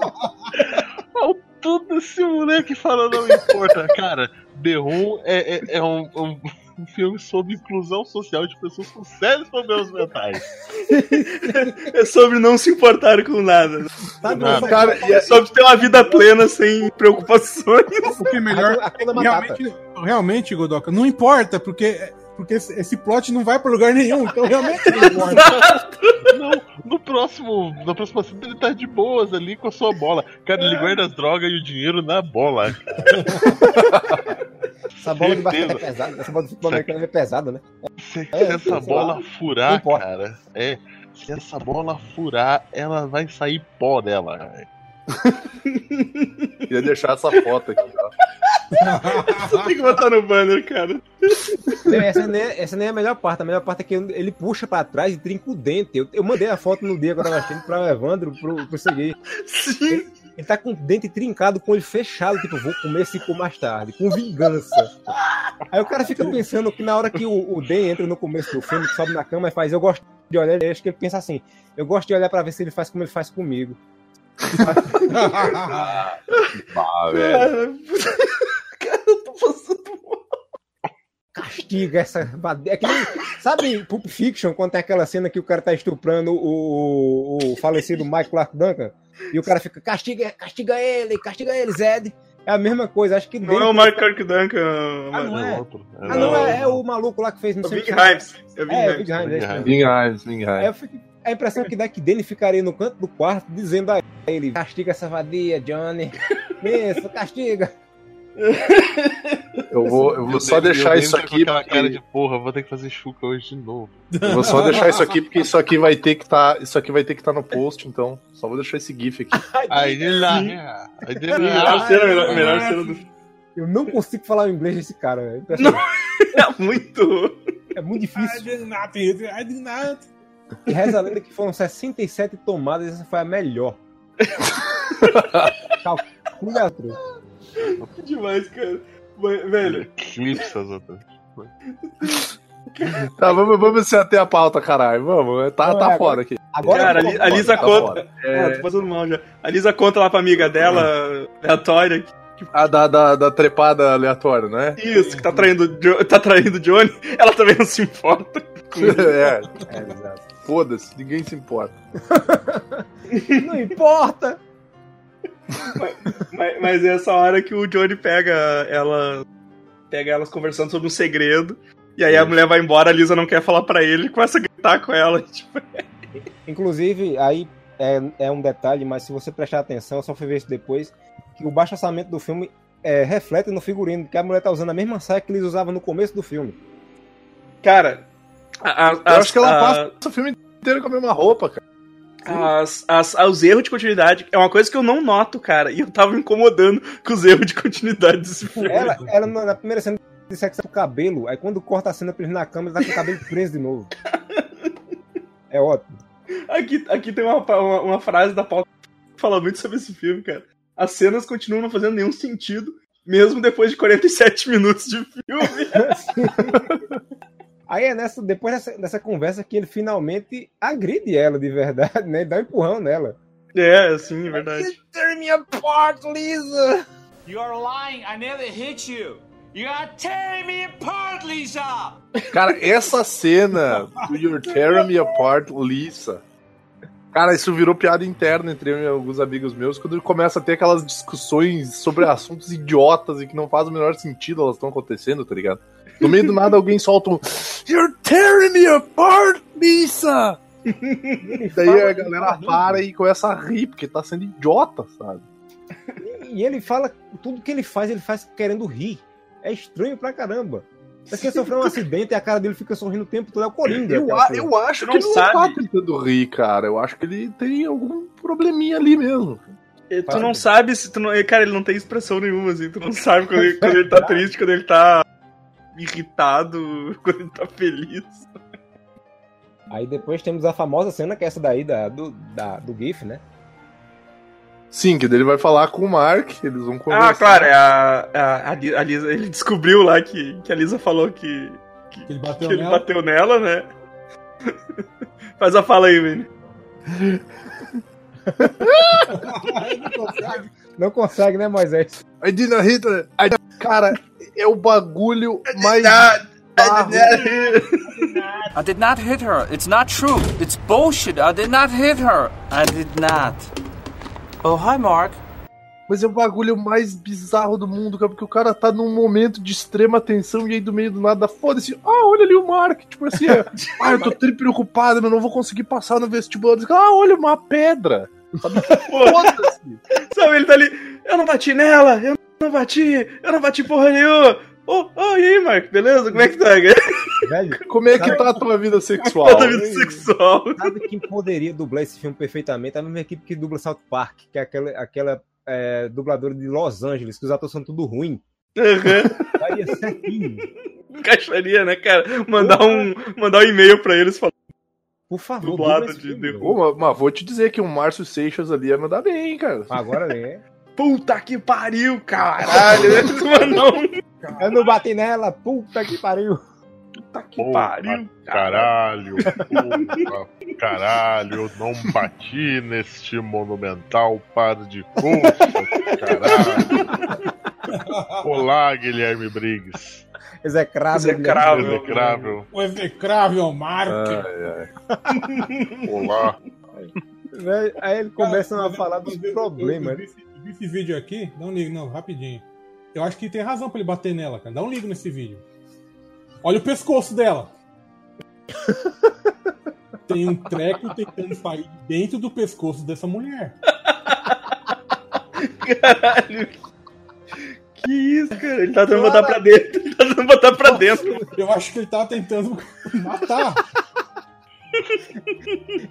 Olha tudo esse moleque falando não importa. Cara, The Room é, é, é um, um, um filme sobre inclusão social de pessoas com sérios problemas mentais. É sobre não se importar com nada. Sabe, Nada. Cara, e É sobre ter uma vida plena sem preocupações. Porque melhor. A Hakuna Matata. Realmente, realmente, Godoka, não importa, porque, porque esse, esse plot não vai pra lugar nenhum. Então realmente não importa. Não, no próximo, na próxima cena ele tá de boas ali com a sua bola. Cara, ele guarda as drogas e o dinheiro na bola. Essa bola de basquete é pesada. Essa bola de futebol americano é pesada, né? Se, É, essa lá. bola Não furar, cara, é. Se essa bola furar, ela vai sair pó dela. cara. Queria deixar essa foto aqui, ó. Só tem que botar no banner, cara. Não, Essa nem, é, essa nem é a melhor parte. A melhor parte é que ele puxa pra trás e trinca o dente. Eu, eu mandei a foto no dia agora na frente pra Evandro, pro, pro seguir. Sim. Ele tá com o dente trincado, com olho fechado, tipo, vou comer esse cu mais tarde, com vingança. Aí o cara fica pensando que na hora que o, o Dan entra no começo do filme, que sobe na cama e faz, eu gosto de olhar, eu acho que ele pensa assim, eu gosto de olhar pra ver se ele faz como ele faz comigo. Ah, velho. Cara, cara, eu tô passando mal. Castiga essa. É que nem, sabe Pulp Fiction, quando tem aquela cena que o cara tá estuprando o, o, o falecido Michael Clark Duncan, e o cara fica, castiga, castiga ele, castiga ele, Zed. É a mesma coisa, acho que Não é o Mark Kirk Duncan. Ah, não É é? outro. É Ah, não, é, é o maluco lá que fez... É Não o sei Big Himes. É o Big É, o Himes. Big Himes, a impressão que dá é que Danny ficaria no canto do quarto dizendo a ele: castiga essa vadia, Johnny. Isso, castiga. Eu vou, eu vou Meu só Deus, deixar isso tá aqui. aquela cara de Porque... porra, vou ter que fazer chuca hoje de novo. Eu vou só deixar isso aqui porque isso aqui vai ter que tá, isso aqui vai ter que estar no post, então só vou deixar esse gif aqui. Aí de lá, Melhor lá. cena, melhor, melhor cena do. Eu não consigo falar o inglês desse cara. É, impressionante. É muito. é muito I difícil. did nothing. I did not. E reza a lenda que foram 67 tomadas, essa foi a melhor. Calcule a outra. Que demais, cara. Mas, Velho, Eclipse as outras. Tá, vamos, vamos se ater a pauta, caralho. Vamos, tá, Não, tá é, foda aqui. Agora, cara, a Lisa tá conta. foda. Ah, tô passando mal já. A Lisa conta lá pra amiga dela, aleatória, A da, da, da trepada aleatória, não é? isso, que tá traindo, tá traindo Johnny, ela também não se importa. é, é, exato. Foda-se, ninguém se importa. Não importa. Mas, mas é essa hora que o Johnny pega ela. Pega elas conversando sobre um segredo. E aí a mulher vai embora, a Lisa não quer falar pra ele, começa a gritar com ela. Tipo, Inclusive, aí é, é um detalhe, mas se você prestar atenção, eu só fui ver isso depois, que o baixo orçamento do filme é, reflete no figurino, que a mulher tá usando a mesma saia que eles usavam no começo do filme. cara. A- a- Eu as- acho que ela a- passa o filme inteiro com a mesma roupa, cara. As, as, os erros de continuidade é uma coisa que eu não noto, cara. E eu tava me incomodando com os erros de continuidade desse filme. Ela, ela na primeira cena de sexo com o cabelo, aí quando corta a cena pra ele na ele tá com o cabelo preso de novo. É ótimo. Aqui, aqui tem uma, uma, uma frase da pauta que fala muito sobre esse filme, cara. As cenas continuam não fazendo nenhum sentido, mesmo depois de 47 minutos de filme. Aí é nessa, depois dessa, dessa conversa que ele finalmente agride ela de verdade, né? Dá um empurrão nela. É, sim, é verdade. Tear me apart, Lisa! You're lying. I never hit you. You are tearing me apart, Lisa. Cara, essa cena do You're Tearing Me Apart, Lisa. Cara, isso virou piada interna entre eu e alguns amigos meus quando começa a ter aquelas discussões sobre assuntos idiotas e que não faz o menor sentido elas estão acontecendo, tá ligado? No meio do nada alguém solta um You're tearing me apart, Lisa! Daí a galera para e começa a rir, porque tá sendo idiota, sabe? E ele fala, tudo que ele faz, ele faz querendo rir. É estranho pra caramba. Parece que ele sofreu um acidente e a cara dele fica sorrindo o tempo todo. É o Coringa. Eu, aquela a- porra. eu acho Tu que não ele não tá sabe. tentando rir, cara. Eu acho que ele tem algum probleminha ali mesmo. E Tu Fala. não sabe se tu não. Cara, ele não tem expressão nenhuma, assim. Tu não sabe quando ele, quando ele tá triste, quando ele tá irritado, quando ele tá feliz. Aí depois temos a famosa cena, que é essa daí da, do, da- do GIF, né? Sim, que daí ele vai falar com o Mark, eles vão conversar. Ah, claro, é a, a, a a Lisa. Ele descobriu lá que, que a Lisa falou que, Que ele bateu que ele nela. bateu nela, né? Faz a fala aí, velho. Não consegue. Não consegue, né, Moisés? I didn't hit her. I- Cara, é o bagulho mais. I did not hit her. It's not true. It's bullshit. I did not hit her. I did not. Oh, hi, Mark. Mas é o bagulho mais bizarro do mundo, cara, porque o cara tá num momento de extrema tensão e aí do meio do nada, foda-se, ah, olha ali o Mark, tipo assim, é, ah, eu tô tri preocupado, eu não vou conseguir passar no vestibular, Diz, ah, olha uma pedra, sabe, foda-se. Sabe, ele tá ali. Eu não bati nela, eu não bati, eu não bati porra nenhuma. Ô, ô, e aí, beleza? Como é que tá? Velho, Como é que tá a tua vida sexual? Falta vida sexual. sabe quem poderia dublar esse filme perfeitamente? A mesma equipe que dubla South Park, que é aquela, aquela é, dubladora de Los Angeles, que os atores são tudo ruim. Daria certinho. Encaixaria, né, cara? Mandar um, mandar um e-mail pra eles falando. Por favor, Dublado de filme. Pô, mas, mas vou te dizer que o Márcio Seixas ali ia mandar bem, cara. Agora né? Puta que pariu, caralho. Eu não bati nela, puta que pariu. Puta que Porra, pariu. Caralho, porra, caralho, eu não bati neste monumental par de coxas, caralho. Olá, Guilherme Briggs. Execrável. Execrável. Execrável. O execrável Mark. Ai, ai. Olá. Né? Aí ele começa a falar dos Eu- eu- problemas. Esse- vídeo aqui, dá um ligo, não, rapidinho. Eu acho que tem razão pra ele bater nela, cara. Dá um ligo nesse vídeo. Olha o pescoço dela. Tem um treco tentando sair dentro do pescoço dessa mulher. Caralho. Que isso, cara? Ele tá tentando botar pra dentro. Ele tá tentando botar pra dentro. Eu acho que ele tava tentando matar.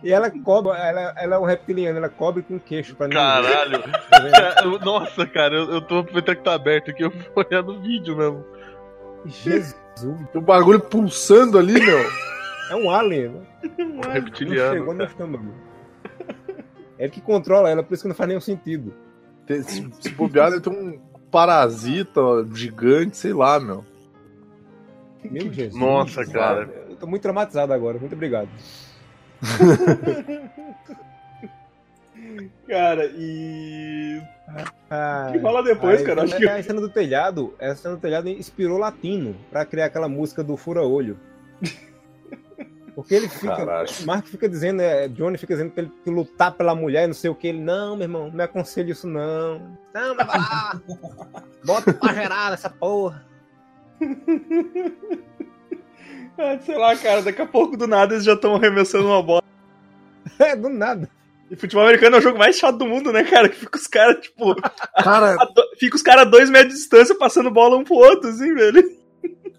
E ela cobre, ela, ela é um reptiliano, ela cobre com queixo pra ninguém. Caralho. Tá Nossa, cara, eu, eu tô aproveitando que tá aberto aqui, eu vou olhar no vídeo mesmo. Jesus. Tem um bagulho pulsando ali, meu. É um alien, né? Um chegou reptiliano. no cara. estômago. É ele que controla ela, por isso que não faz nenhum sentido. Tem- Se, se bobear, deve ter um parasita gigante, sei lá, meu. Meu Jesus. Nossa, cara. Tô muito traumatizado agora, muito obrigado. Cara, e. Ah, que rola depois, aí, cara? Acho é que. A cena do telhado, a cena do telhado inspirou Latino pra criar aquela música do Fura-Olho. Porque ele fica. Caralho. O Mark fica dizendo, é, Johnny fica dizendo pra ele lutar pela mulher, não sei o que. Ele, não, meu irmão, não me aconselho isso não. Não, vai lá. Bota pra gerar essa porra. Ah, sei lá, cara, daqui a pouco do nada eles já estão arremessando uma bola. É, do nada. E futebol americano é o jogo mais chato do mundo, né, cara? Que fica os caras, tipo. Cara, a do- Fica os caras a dois metros de distância passando bola um pro outro, assim, velho.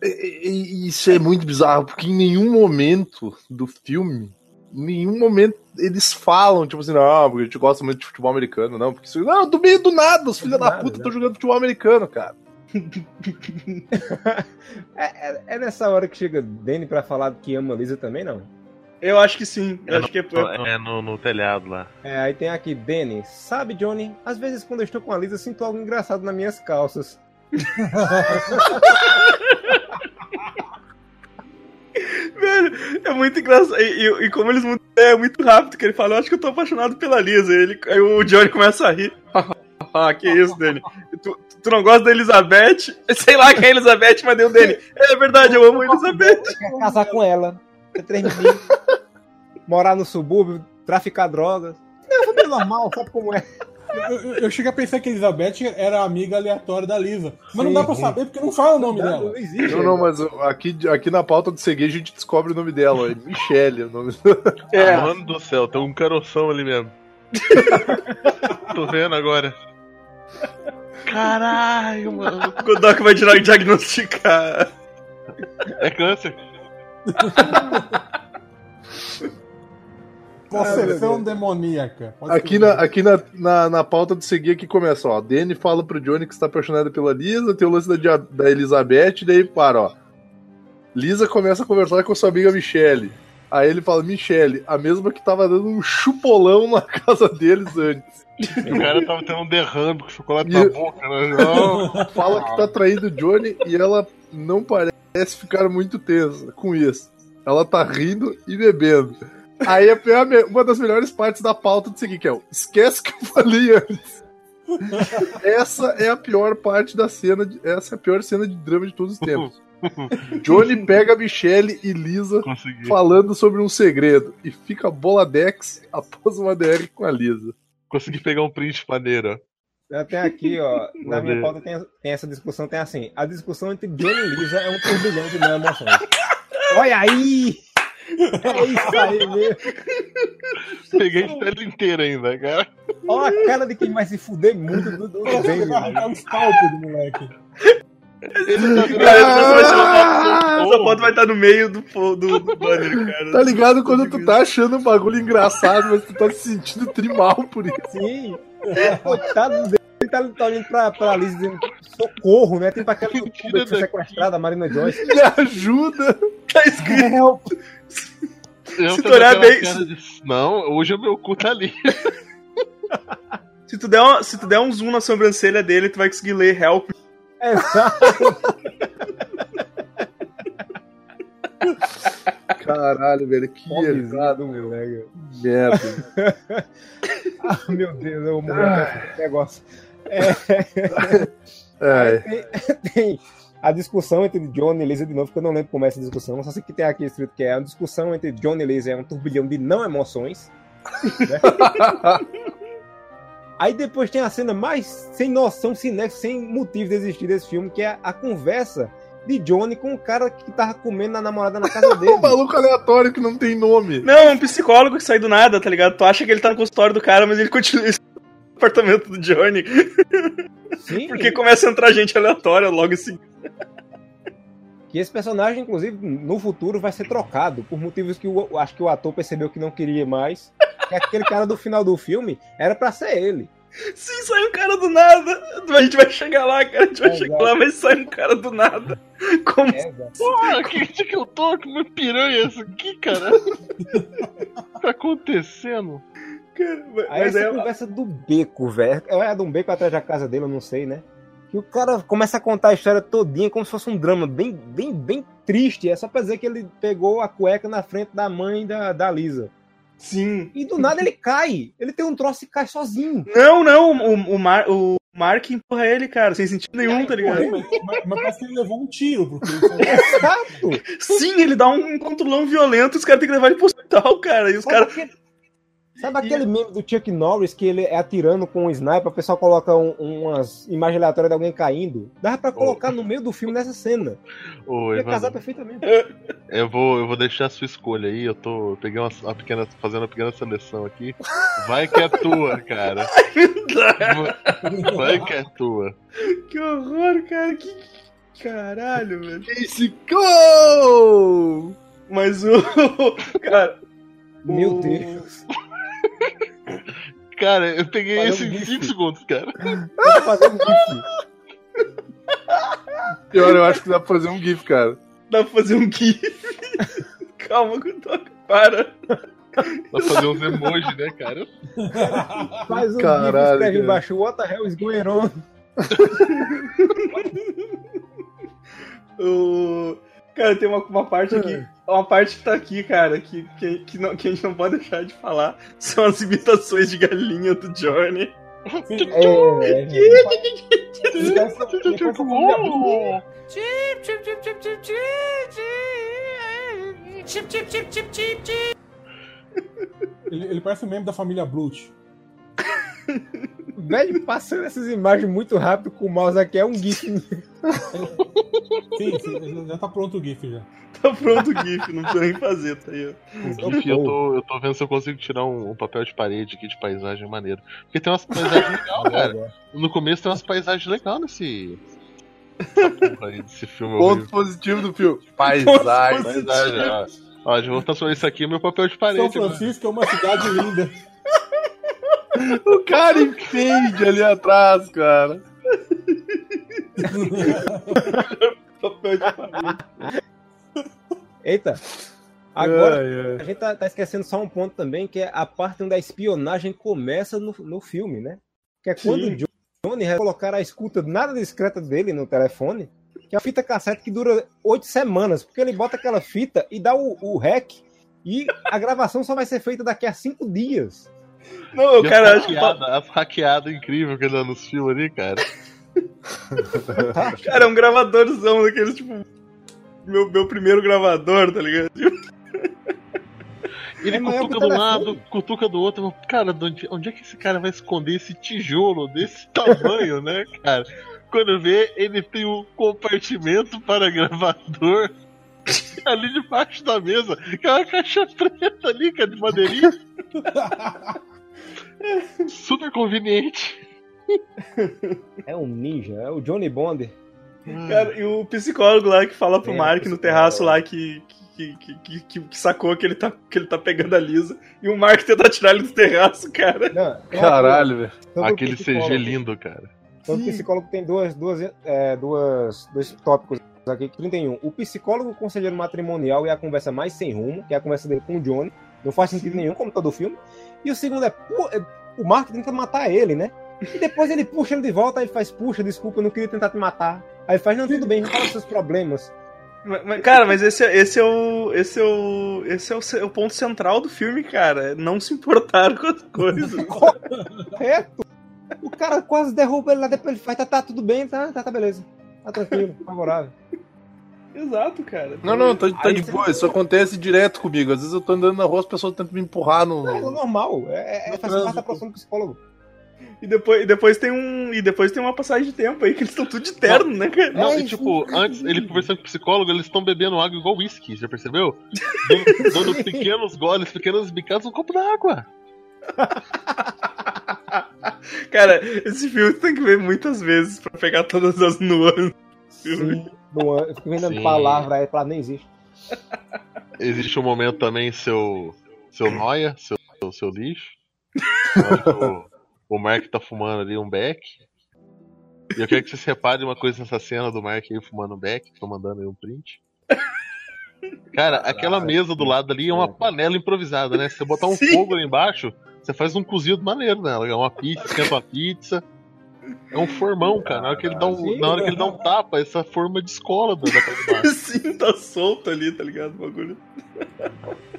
Isso é muito bizarro, porque em nenhum momento do filme, em nenhum momento eles falam, tipo assim, não, porque a gente gosta muito de futebol americano, não, porque isso. Não, do meio do nada, os filhos da puta estão jogando futebol americano, cara. É, é- é nessa hora que chega Danny pra falar que ama a Lisa também, não? Eu acho que sim. Eu acho que é. É no, no telhado lá. É, aí tem aqui, Danny. Sabe, Johnny, às vezes quando eu estou com a Lisa, sinto algo engraçado nas minhas calças. Velho, é muito engraçado. E, e- e como eles mudam é muito rápido, que ele fala, eu acho que eu tô apaixonado pela Lisa. Aí, ele, aí o Johnny começa a rir. ah, que isso, Dani. Tu, tu não gosta da Elizabeth? Sei lá quem é a Elizabeth, mas deu dele. É verdade, eu amo a Elizabeth. Quer casar com ela, ter três meninos, morar no subúrbio, traficar drogas. É uma família normal, sabe como é? Eu, eu, eu cheguei a pensar que a Elizabeth era amiga aleatória da Lisa. Mas não Sim. dá pra saber porque não fala o nome Não, dela. não existe. Não, não, mas aqui, aqui na pauta do CG a gente descobre o nome dela, é Michelle o nome É. Mano do céu, tem um caroção ali mesmo. Tô vendo agora. Caralho, mano. O Doc vai tirar diagnosticar É câncer. Possessão demoníaca. Pode Aqui, na, aqui na, na, na pauta de seguir aqui começa, ó. A Dani fala pro Johnny que está apaixonada pela Lisa, tem o lance da, da Elizabeth, daí para, ó. Lisa começa a conversar com sua amiga Michelle. Aí ele fala, Michelle, a mesma que tava dando um chupolão na casa deles antes. O cara tava tendo um derrame com chocolate E- na boca, né? Não. Fala que tá traindo o Johnny e ela não parece ficar muito tensa com isso. Ela tá rindo e bebendo. Aí é uma das melhores partes da pauta de seguir, que é o esquece que eu falei antes. Essa é a pior parte da cena, de- essa é a pior cena de drama de todos os tempos. Johnny pega a Michelle e Lisa Consegui. falando sobre um segredo e fica boladex após uma DR com a Lisa. Consegui pegar um print maneiro, ó. Tem aqui, ó, na minha pauta tem, tem essa discussão, tem assim, a discussão entre Johnny e Lisa é um turbilhão de não emoções. Olha aí! É isso aí mesmo. Peguei a tela inteira ainda, cara. Olha a cara de quem vai se fuder muito do, do Você desenho, vai velho. arrancar o scalpo do moleque. Ele tá Cara, essa, vai ser uma Ah! foto, essa vai estar no meio do, do, do banner, cara. Tá ligado quando tu tá achando um bagulho engraçado, mas tu tá se sentindo trimal por isso. Sim. Coitado dele, ele tá, tá olhando pra, pra Lisa dizendo socorro, né? Tipo aquela youtuber que foi daqui. sequestrada, a Marina Joyce. Me ajuda! Tá escrito. Help! Se tu olhar bem- de, Não, hoje o meu cu tá ali. Se tu, der uma- se tu der um zoom na sobrancelha dele, tu vai conseguir ler help. Exato. Caralho, velho, que Pobrezinho do moleque. merda. Ah, meu Deus, eu com esse negócio. É, Tem, tem a discussão entre John e Lisa de novo, que eu não lembro como é essa discussão, só sei que tem aqui escrito que é a discussão entre John e Lisa é um turbilhão de não emoções. né? Aí depois tem a cena mais sem noção, sem nexo, sem motivo de existir desse filme, que é a conversa de Johnny com o cara que tava comendo a namorada na casa dele. um maluco aleatório que não tem nome. Não, é um psicólogo que sai do nada, tá ligado? Tu acha que ele tá no consultório do cara, mas ele continua no apartamento do Johnny. Sim, Porque começa a entrar gente aleatória logo assim. Que esse personagem, inclusive, no futuro vai ser trocado por motivos que o, acho que o ator percebeu que não queria mais. Que aquele cara do final do filme era pra ser ele. Sim, sai um cara do nada. A gente vai chegar lá, cara. A gente vai É, chegar exato. lá, mas sai um cara do nada. Como É. Porra, que que que eu tô com uma piranha essa aqui, cara? O que tá acontecendo? cara? Aí Mas essa é. conversa do beco, velho. É de um beco atrás da casa dele, eu não sei, né? Que o cara começa a contar a história todinha como se fosse um drama bem, bem, bem triste. É só pra dizer que ele pegou a cueca na frente da mãe da, da Lisa. Sim. E do nada ele cai. Ele tem um troço e cai sozinho. Não, não, o, o, Mar, o Mark empurra ele, cara, sem sentido nenhum, tá ligado? Mas, mas- mas parece que ele levou um tiro, porque ele foi- Exato! Sim, ele dá um controlão violento e os caras têm que levar ele pro hospital, cara. E os caras. aquele, sabe aquele meme do Chuck Norris que ele é atirando com um sniper, o pessoal coloca um- umas imagens aleatórias de alguém caindo? Dá pra colocar no meio do filme nessa cena. Ô, Ia Evandro, casar perfeitamente. eu vou, eu vou deixar a sua escolha aí. Eu tô. eu peguei uma, uma pequena. fazendo uma pequena seleção aqui. Vai que é tua, cara. Vai- que é tua. que horror, cara. Que. Caralho, velho. Esse gol! Mas o. Cara. Meu o- Deus. Cara, eu peguei Valeu, esse em bicho. 5 segundos, cara. Tô fazendo isso. Pior, eu acho que dá pra fazer um GIF, cara. Dá pra fazer um GIF. Calma, Kutoka. Para. Pra fazer uns emojis, né, cara? Faz um Caralho, GIF, escreve cara. embaixo, what the hell is going on? O... Cara, tem uma, uma parte aqui. Uma parte que tá aqui, cara, que, que, que, não, que a gente não pode deixar de falar. São as imitações de galinha do Johnny. É, é, ele parece- ele um membro da família Blut. Velho, passando essas imagens muito rápido com o mouse aqui, é um GIF. Sim, sim, já tá pronto o GIF já. Tá pronto o GIF, não precisa nem fazer, tá aí. ó. Enfim, eu tô, eu tô vendo se eu consigo tirar um, um papel de parede aqui de paisagem maneiro. Porque tem umas paisagens legais, cara. No começo tem umas paisagens legais nesse. Desse filme Ponto horrível. positivo do filme. Paisagem. Paisagem, ó. Ó, já vou transformar isso aqui no meu papel de São parede. né? Francisco é uma cidade linda. O cara entende ali atrás, cara. Papel de parede. Eita. Agora, Ai, ai. a gente tá, tá esquecendo só um ponto também, que é a parte onde a espionagem começa no, no filme, né? Que é quando Sim. o Jo- Johnny colocar a escuta nada discreta dele no telefone, que é a fita cassete que dura oito semanas, porque ele bota aquela fita e dá o, o rec, e a gravação só vai ser feita daqui a cinco dias. Não, o cara acha que. as hackeadas incríveis que ele dá nos filmes ali, cara. Cara, é um gravadorzão daqueles, tipo. Meu, meu primeiro gravador, tá ligado? Ele É que cutuca do telefone. lado, cutuca do outro. Cara, de onde, onde é que esse cara vai esconder esse tijolo desse tamanho, né, cara? Quando vê, ele tem um compartimento para gravador ali debaixo da mesa. Que é uma caixa preta ali, cara, de madeirinha. Super conveniente. É um ninja, é o Johnny Bond. Cara, e o psicólogo lá que fala pro É, Mark no terraço lá que, que, que, que, que- sacou que ele, tá, que ele tá pegando a Lisa. E o Mark tenta tirar ele do terraço, cara. Não, Caralho, velho. Aquele CG lindo, cara. Todo psicólogo tem duas, duas, é, duas, dois tópicos aqui. 31. O psicólogo conselheiro matrimonial é a conversa mais sem rumo, que é a conversa dele com o Johnny. Não faz sentido nenhum, como todo filme. E o segundo é, é, o Mark tenta matar ele, né? E depois ele puxa ele de volta, aí ele faz, puxa, desculpa, eu não queria tentar te matar. Aí ele faz, não, tudo bem, fala os seus problemas. Mas- cara, mas esse, é- esse é o. Esse é o. Esse é o, ce- o ponto central do filme, cara. é Não se importar com as coisas. Correto! O cara quase derruba ele lá, depois ele faz, tá, tá, tudo bem, tá, tá, tá, beleza. Tá tranquilo, favorável. Exato, cara. Não, não, tá, tá de boa. Isso acontece direto comigo. Às vezes eu tô andando na rua, as pessoas tentam me empurrar no. É normal, é, é, No faz parte da profissão do psicólogo. E depois, e depois tem um. E depois tem uma passagem de tempo aí que eles estão tudo de terno, né, cara? Não, É, e tipo, antes ele conversando com o psicólogo, eles estão bebendo água igual whisky, já percebeu? Dando, dando pequenos goles, pequenas bicadas no copo d'água. Cara, esse filme tem que ver muitas vezes pra pegar todas as nuances. Sim, não, eu fico vendo Sim. palavra aí, palavra nem existe. Existe um momento também, seu. Seu noia, seu, seu, seu lixo. O, o Mark tá fumando ali um beck. E eu quero que vocês reparem uma coisa nessa cena do Mark aí fumando um beck, tô mandando aí um print. Cara, aquela mesa do lado ali é uma panela improvisada, né? Se você botar um Sim. fogo ali embaixo, você faz um cozido maneiro nela. É uma pizza, esquenta uma pizza. É um formão, cara. Na hora que ele dá um, Sim, na hora que ele dá um tapa, essa forma descola da da de. Sim, tá solto ali, tá ligado? O bagulho.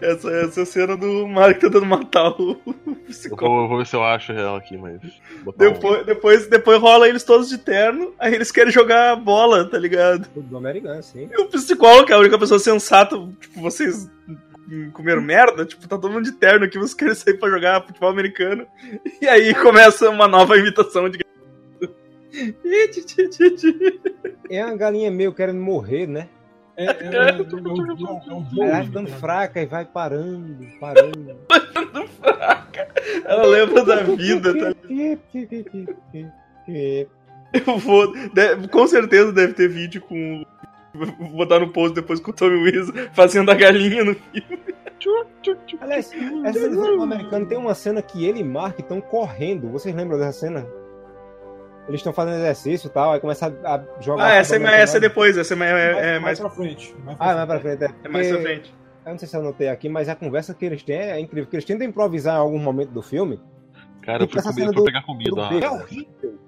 Essa, essa é a cena do Mark tentando matar o o Eu psicólogo. vou, eu vou ver se eu acho ela aqui, mas. botar um- Depois, depois, depois rola eles todos de terno, aí eles querem jogar bola, tá ligado? Do americano, sim. E o psicólogo, que é a única pessoa sensata, tipo, vocês comeram merda, tipo, tá todo mundo de terno aqui, vocês querem sair pra jogar futebol americano. E aí começa uma nova imitação de. É uma galinha meio querendo morrer, né? É, é, é, é, é é Ela vai ficando fraca e vai parando, parando. Ela lembra da vida, tá Eu vou. com certeza deve ter vídeo com. Vou botar no post depois com o Tommy Wiseau fazendo a galinha no filme. Aliás, essa cena do futebol americano tem uma cena que ele e Mark estão correndo. Vocês lembram dessa cena? Eles estão fazendo exercício e tal, aí começa a, a jogar. Ah, essa é, essa é depois, essa é, mais- é, é mais, mais, pra frente. Mais Ah, mais pra frente. É, é mais pra Porque- frente. Eu não sei se eu anotei aqui, mas a conversa que eles têm é incrível. Que eles tentam improvisar em algum momento do filme. Cara, eu fui, Essa comer, cena fui do- pegar comida. do É horrível.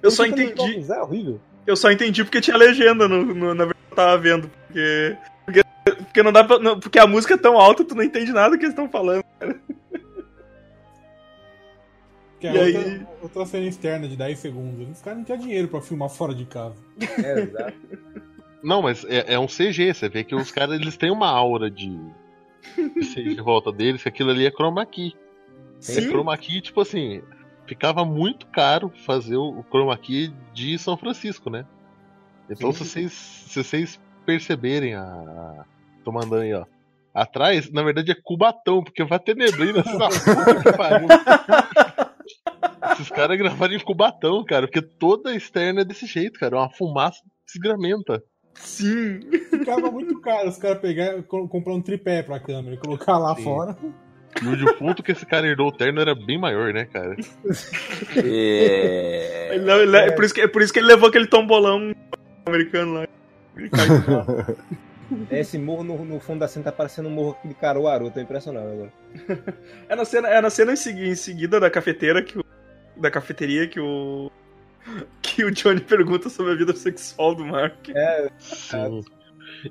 Eu só Eles entendi. improvisar, É horrível. Eu só entendi porque tinha legenda no, no- na verdade eu tava vendo. Porque. Porque, porque não dá pra. não- porque a música é tão alta, tu não entende nada que eles estão falando. Que é E outra, aí? outra cena externa de 10 segundos. Os caras não tinham dinheiro pra filmar fora de casa. É, exato. Não, mas é, é um CG, você vê que os caras eles têm uma aura de, de CG em volta deles, que aquilo ali é chroma key. É chroma key, tipo assim, ficava muito caro fazer o, chroma key de São Francisco, né? Então se vocês, se vocês perceberem a, a. Tô mandando aí, ó. Atrás, na verdade, é Cubatão, porque vai ter neblina na puta que pariu. Esses caras gravaram em Cubatão, cara, porque toda a externa é desse jeito, cara. Uma fumaça desgramenta. Sim. Ficava muito caro os caras pegar comprar um tripé pra câmera e colocar lá Sim. fora. E o defunto que esse cara herdou o terno era bem maior, né, cara? É... Ele- ele- é, por isso que, é por isso que ele levou aquele tombolão americano lá. Lá. Esse morro no, no fundo da cena tá parecendo um morro de Caruaru, tô impressionado agora. É na cena, é na cena em, segui- em seguida da cafeteira que o, da cafeteria que o que o Johnny pergunta sobre a vida sexual do Mark. É, Sim.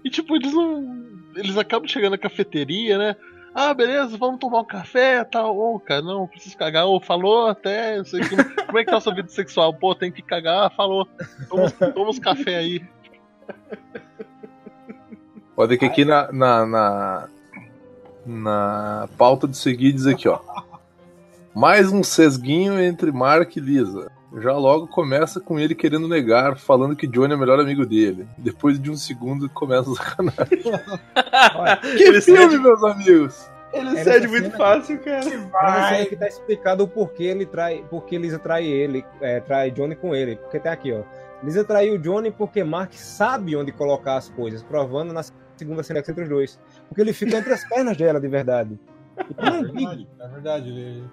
E tipo, eles não. Eles acabam chegando na cafeteria, né? Ah, beleza, vamos tomar um café tal. Ô, cara, não, preciso cagar. Ô, falou até. sei como, como é que tá a sua vida sexual? Pô, tem que cagar. Falou. Toma uns café aí. Olha que aqui na, na, na, na pauta de seguir diz aqui, ó. Mais um sesguinho entre Mark e Lisa. Já logo começa com ele querendo negar, falando que Johnny é o melhor amigo dele. Depois de um segundo começa a sacanagem. Que ele filme, cede, meus amigos! ele Era cede muito cena, fácil, cara. Mas aí que tá explicado o porquê ele trai, porque Lisa trai ele, é, trai Johnny com ele. Porque tá aqui, ó. Lisa traiu Johnny porque Mark sabe onde colocar as coisas, provando na segunda cena entre os dois. Porque ele fica entre as pernas dela, de verdade. É liga. verdade, é verdade. Ele,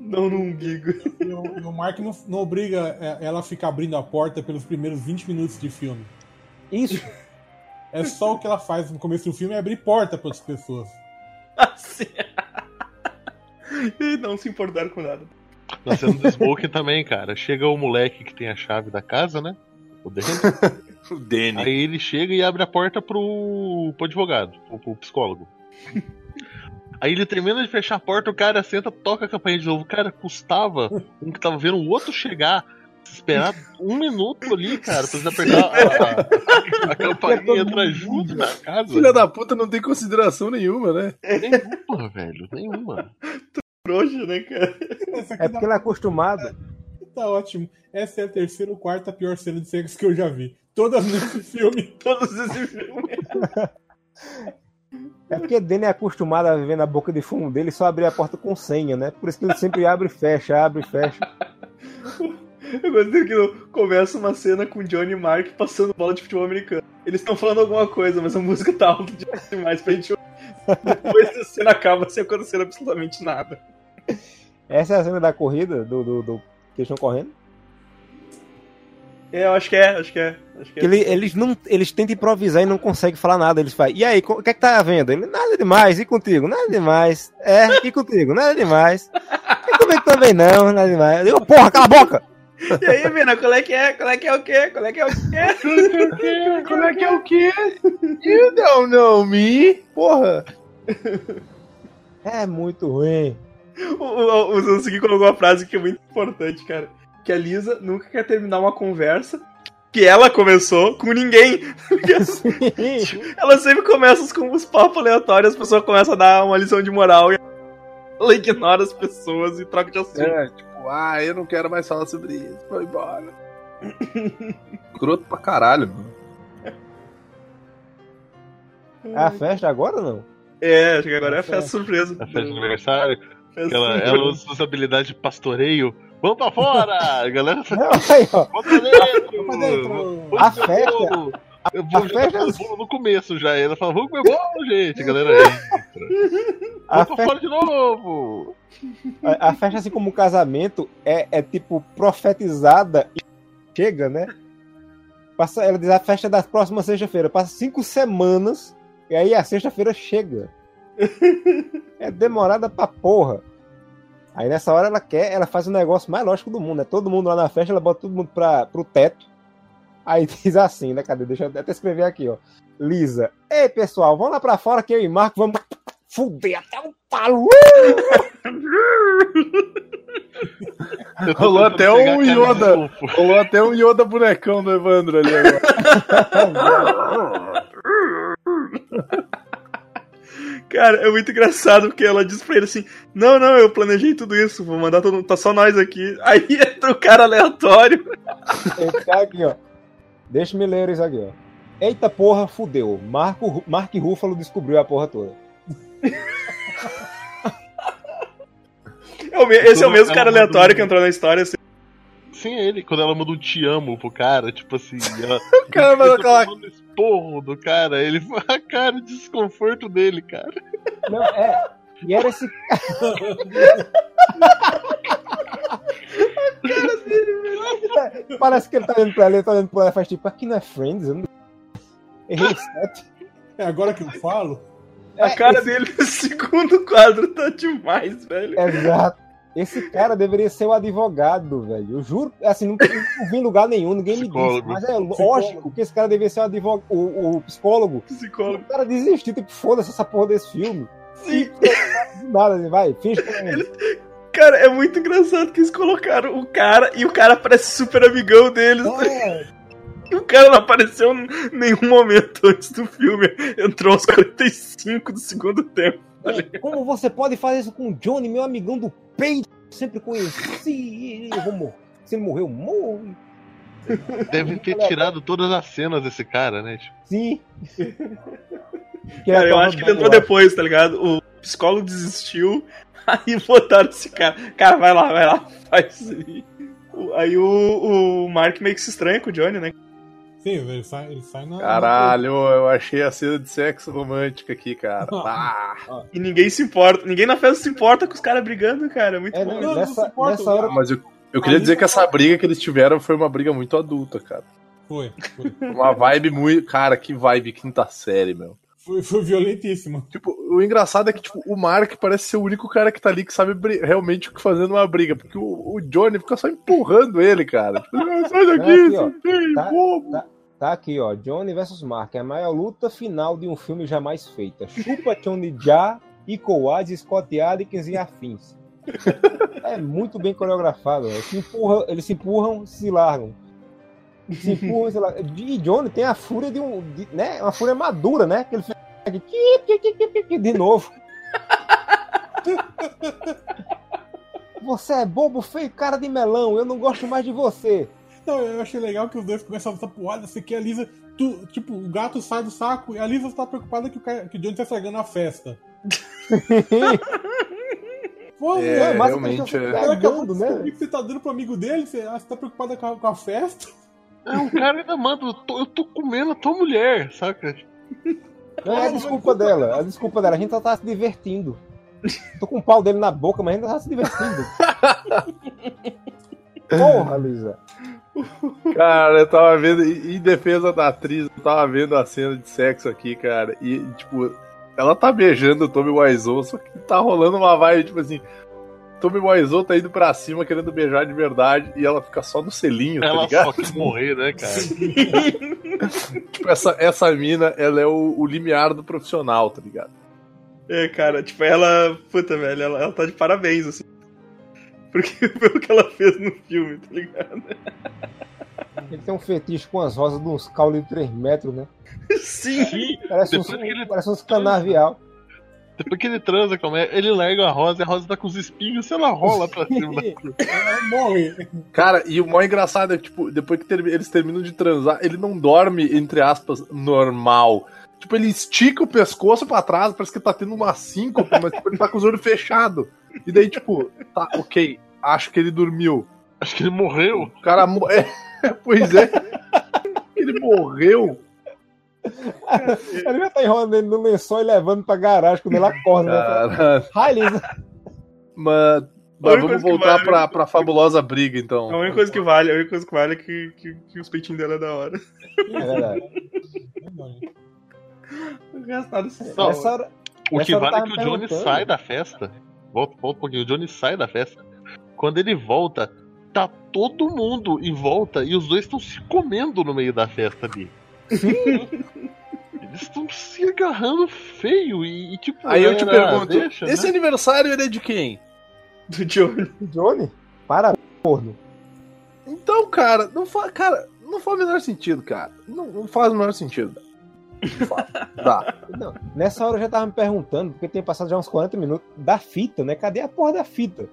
Não no umbigo. e, o, e o Mark não, não obriga é, ela a ficar abrindo a porta pelos primeiros 20 minutos de filme. Isso. É só o que ela faz no começo do filme é abrir porta para outras pessoas. Assim. e não se importar com nada. Na cena do Smoking também, cara. Chega o moleque que tem a chave da casa, né? O Danny. O Danny. Aí ele chega e abre a porta pro, pro advogado, pro, pro psicólogo. Aí ele termina de fechar a porta, o cara senta, toca a campainha de novo. Cara, custava um que tava vendo o outro chegar, esperar um minuto ali, cara, pra você apertar a, a, a campainha e entrar junto na casa. Filha da puta não tem consideração nenhuma, né? Nenhuma, velho, nenhuma. Trouxa, né, cara? É porque ele é acostumado. tá ótimo. Essa é a terceira ou quarta pior cena de sexo que eu já vi. Todas nesse filme. Todos esses filmes. É porque Danny é acostumado a viver na boca de fumo dele e só abrir a porta com senha, né? Por isso que ele sempre abre e fecha, abre e fecha. Eu gostei que começa uma cena com Johnny e Mark passando bola de futebol americano. Eles estão falando alguma coisa, mas a música tá alta demais pra gente ouvir. Depois a cena acaba sem acontecer absolutamente nada. Essa é a cena da corrida, do, do, do- que eles estão correndo. É, eu acho que é, acho que é. Acho que é. Ele- eles, não, eles tentam improvisar e não conseguem falar nada. Eles falam, e aí, o que é que tá vendo? Ele, nada demais, e contigo? Nada demais. É, e contigo? Nada demais. E comigo também não, nada demais. Eu, porra, cala a boca! E aí, mina, qual é que é? Qual é que é o quê? Qual é que é o quê? Como é que é o quê? You don't know me? Porra! É muito ruim. O, o, o colocou uma frase que é muito importante, cara. Que a Lisa nunca quer terminar uma conversa que ela começou com ninguém. Ela sempre começa com os papos aleatórios, as pessoas começam a dar uma lição de moral e ela ignora as pessoas e troca de assunto. É, tipo, ah, eu não quero mais falar sobre isso, vou embora. Escroto pra caralho, mano. É a festa agora ou não? É, acho que agora é a festa surpresa. A festa de aniversário, ela, ela usa suas habilidades de pastoreio. Vamos pra fora! A galera Não, aí, ó. Vamos pra dentro! Pra dentro. A festa- bolo! Eu vou a festa- bolo no começo já. Ela fala, vamos comer bolo, gente! A galera entra. A Vamos pra festa, fora de novo! a, a festa, assim como o casamento, é, é tipo profetizada e chega, né? Passa, ela diz a festa da próxima sexta-feira. Passa cinco semanas e aí a sexta-feira chega. É demorada pra porra. Aí nessa hora ela quer, ela faz o negócio mais lógico do mundo, né? Todo mundo lá na festa, ela bota todo mundo pra, pro teto. Aí diz assim, né? Cadê? Deixa eu até escrever aqui, ó. Lisa. Ei, pessoal, vamos lá pra fora que eu e Marco vamos fuder até o tô Rolou até um Yoda. Rolou até um Yoda bonecão do Evandro ali agora. Cara, é muito engraçado porque ela diz pra ele assim: Não, não, eu planejei tudo isso, vou mandar todo mundo, tá só nós aqui. Aí entra o cara aleatório. Esse cara aqui, ó. Deixa-me ler isso aqui, ó. Eita porra, fudeu. Marco, Mark Ruffalo descobriu a porra toda. É me- Esse é o mesmo cara aleatório que entrou na história. assim. Sim, é ele. Quando ela manda um te amo pro cara, tipo assim, ela. O cara ele tá aquela- esporro do cara, ele a cara de desconforto dele, cara. Não, é. E era esse. Parece que ele tá olhando pra ela, ele tá olhando pra ela e faz tipo, aqui não é Friends, eu não... Errei. É agora que eu falo. A É, cara esse- dele no segundo quadro tá demais, velho. Exato. Esse cara deveria ser o advogado, velho. Eu juro, assim, não, não vi em lugar nenhum, ninguém me disse. Psicólogo. Mas é lógico que esse cara deveria ser o, advog... o, o psicólogo. Psicólogo. O cara desistiu, tipo, foda-se essa porra desse filme. Sim. Do nada, assim, vai, finge que é Cara, é muito engraçado que eles colocaram o cara e o cara parece super amigão deles. É, E o cara não apareceu em nenhum momento antes do filme. Entrou aos 45 do segundo tempo. Como você pode fazer isso com o Johnny, meu amigão do peito? Sempre conheci, eu vou morrer. Se ele morreu, morre. Deve ter tirado todas as cenas desse cara, né? Tipo, Sim. Cara, eu acho que ele entrou depois, tá ligado? O psicólogo desistiu, aí botaram esse cara. Cara, vai lá, vai lá, faz isso aí. O- Aí o, o Mark meio que se estranha com o Johnny, né? Sim, ele sai, ele sai na. Caralho, eu achei a cena de sexo romântica aqui, cara. Ah, E ninguém se importa. Ninguém na festa se importa com os caras brigando, cara. É muito É, bom. não, Não, não nessa, se importa, nessa hora. mas eu, eu queria dizer que essa briga que eles tiveram foi uma briga muito adulta, cara. Foi, foi. Uma vibe muito. Cara, que vibe quinta série, meu. Foi, foi violentíssimo. Tipo, o engraçado é que, tipo, o Mark parece ser o único cara que tá ali que sabe realmente o que fazer numa briga. Porque o, o Johnny fica só empurrando ele, cara. Tipo, "Ah, sai daqui, Aqui, ó. sai, Tá- bobo. tá- Tá aqui, ó. Johnny vs Mark, a maior luta final de um filme jamais feita. Chupa Johnny Já, Icowad, Scott Adkins e afins. É muito bem coreografado. ó. Se empurra, eles se empurram, se largam. Se empurram, se largam. E Johnny tem a fúria de um. de- né? Uma fúria madura, né? Que ele fica aqui, de novo. Você é bobo, feio, cara de melão. Eu não gosto mais de você. Não, eu achei legal que os dois começam a lutar porrada, assim, que a Lisa. Tu, tipo, o gato sai do saco e a Lisa tá preocupada que o, cara, que o Johnny tá estragando a festa. Pô, É, né? mas realmente, é. tá acabou pegando, de né? que você tá dando pro amigo dele, você, ah, você tá preocupada com a, com a festa. é, o cara ainda manda, eu tô, eu tô comendo a tua mulher, saca? Não é a desculpa dela, a desculpa dela. A gente só tá se divertindo. Tô com o pau dele na boca, mas a gente tá se divertindo. Porra, Lisa. Cara, eu tava vendo, em em defesa da atriz, eu tava vendo a cena de sexo aqui, cara, e, tipo, ela tá beijando o Tommy Wiseau, só que tá rolando uma vibe, tipo assim, Tommy Wiseau tá indo pra cima querendo beijar de verdade, e ela fica só no selinho, tá Ela ligado? só quis morrer, né, cara? Tipo, essa, essa mina, ela é o, o limiar do profissional, tá ligado? É, cara, tipo, ela. Puta, velho, ela, ela tá de parabéns, assim. Porque pelo que ela fez no filme, tá ligado? Ele tem um fetiche com as rosas de uns caules de 3 metros, né? Sim! Parece uns, Depois que ele- parece uns canavial. Depois que ele transa, como é, ele larga a rosa e a rosa tá com os espinhos, sei lá, rola pra cima. Ela morre. Cara, e o mais engraçado é que, tipo, depois que ter- eles terminam de transar, ele não dorme, entre aspas, normal. Tipo, ele estica o pescoço pra trás, parece que tá tendo uma síncope, mas tipo, ele tá com os olhos fechados. E daí, tipo, tá, ok, acho que ele dormiu. Acho que ele morreu. O cara. É, pois é. Ele morreu. Ele já tá enrolando ele no lençol e levando pra garagem quando ele acorda, né? Cara, Lisa. mas. A mas vamos voltar vale- pra, pra fabulosa briga, A então. única coisa que vale, a única coisa que vale é que, que, que os peitinhos dela é da hora. É verdade. O se Não, Essa hora, O que vale é que o Johnny sai da festa. Volta, volta um pouquinho. O Johnny sai da festa. Quando ele volta, tá todo mundo em volta e os dois estão se comendo no meio da festa ali. Eles estão se agarrando feio e, e, tipo. Aí eu te né, pergunto: deixa, esse né? aniversário ele é de quem? do Johnny. Johnny, para, porno. Então, cara, não faz, cara, não faz o menor sentido, cara. Não, não faz o menor sentido. Não faz. Dá. Não, nessa hora eu já tava me perguntando, porque tem passado já uns 40 minutos, da fita, né? Cadê a porra da fita?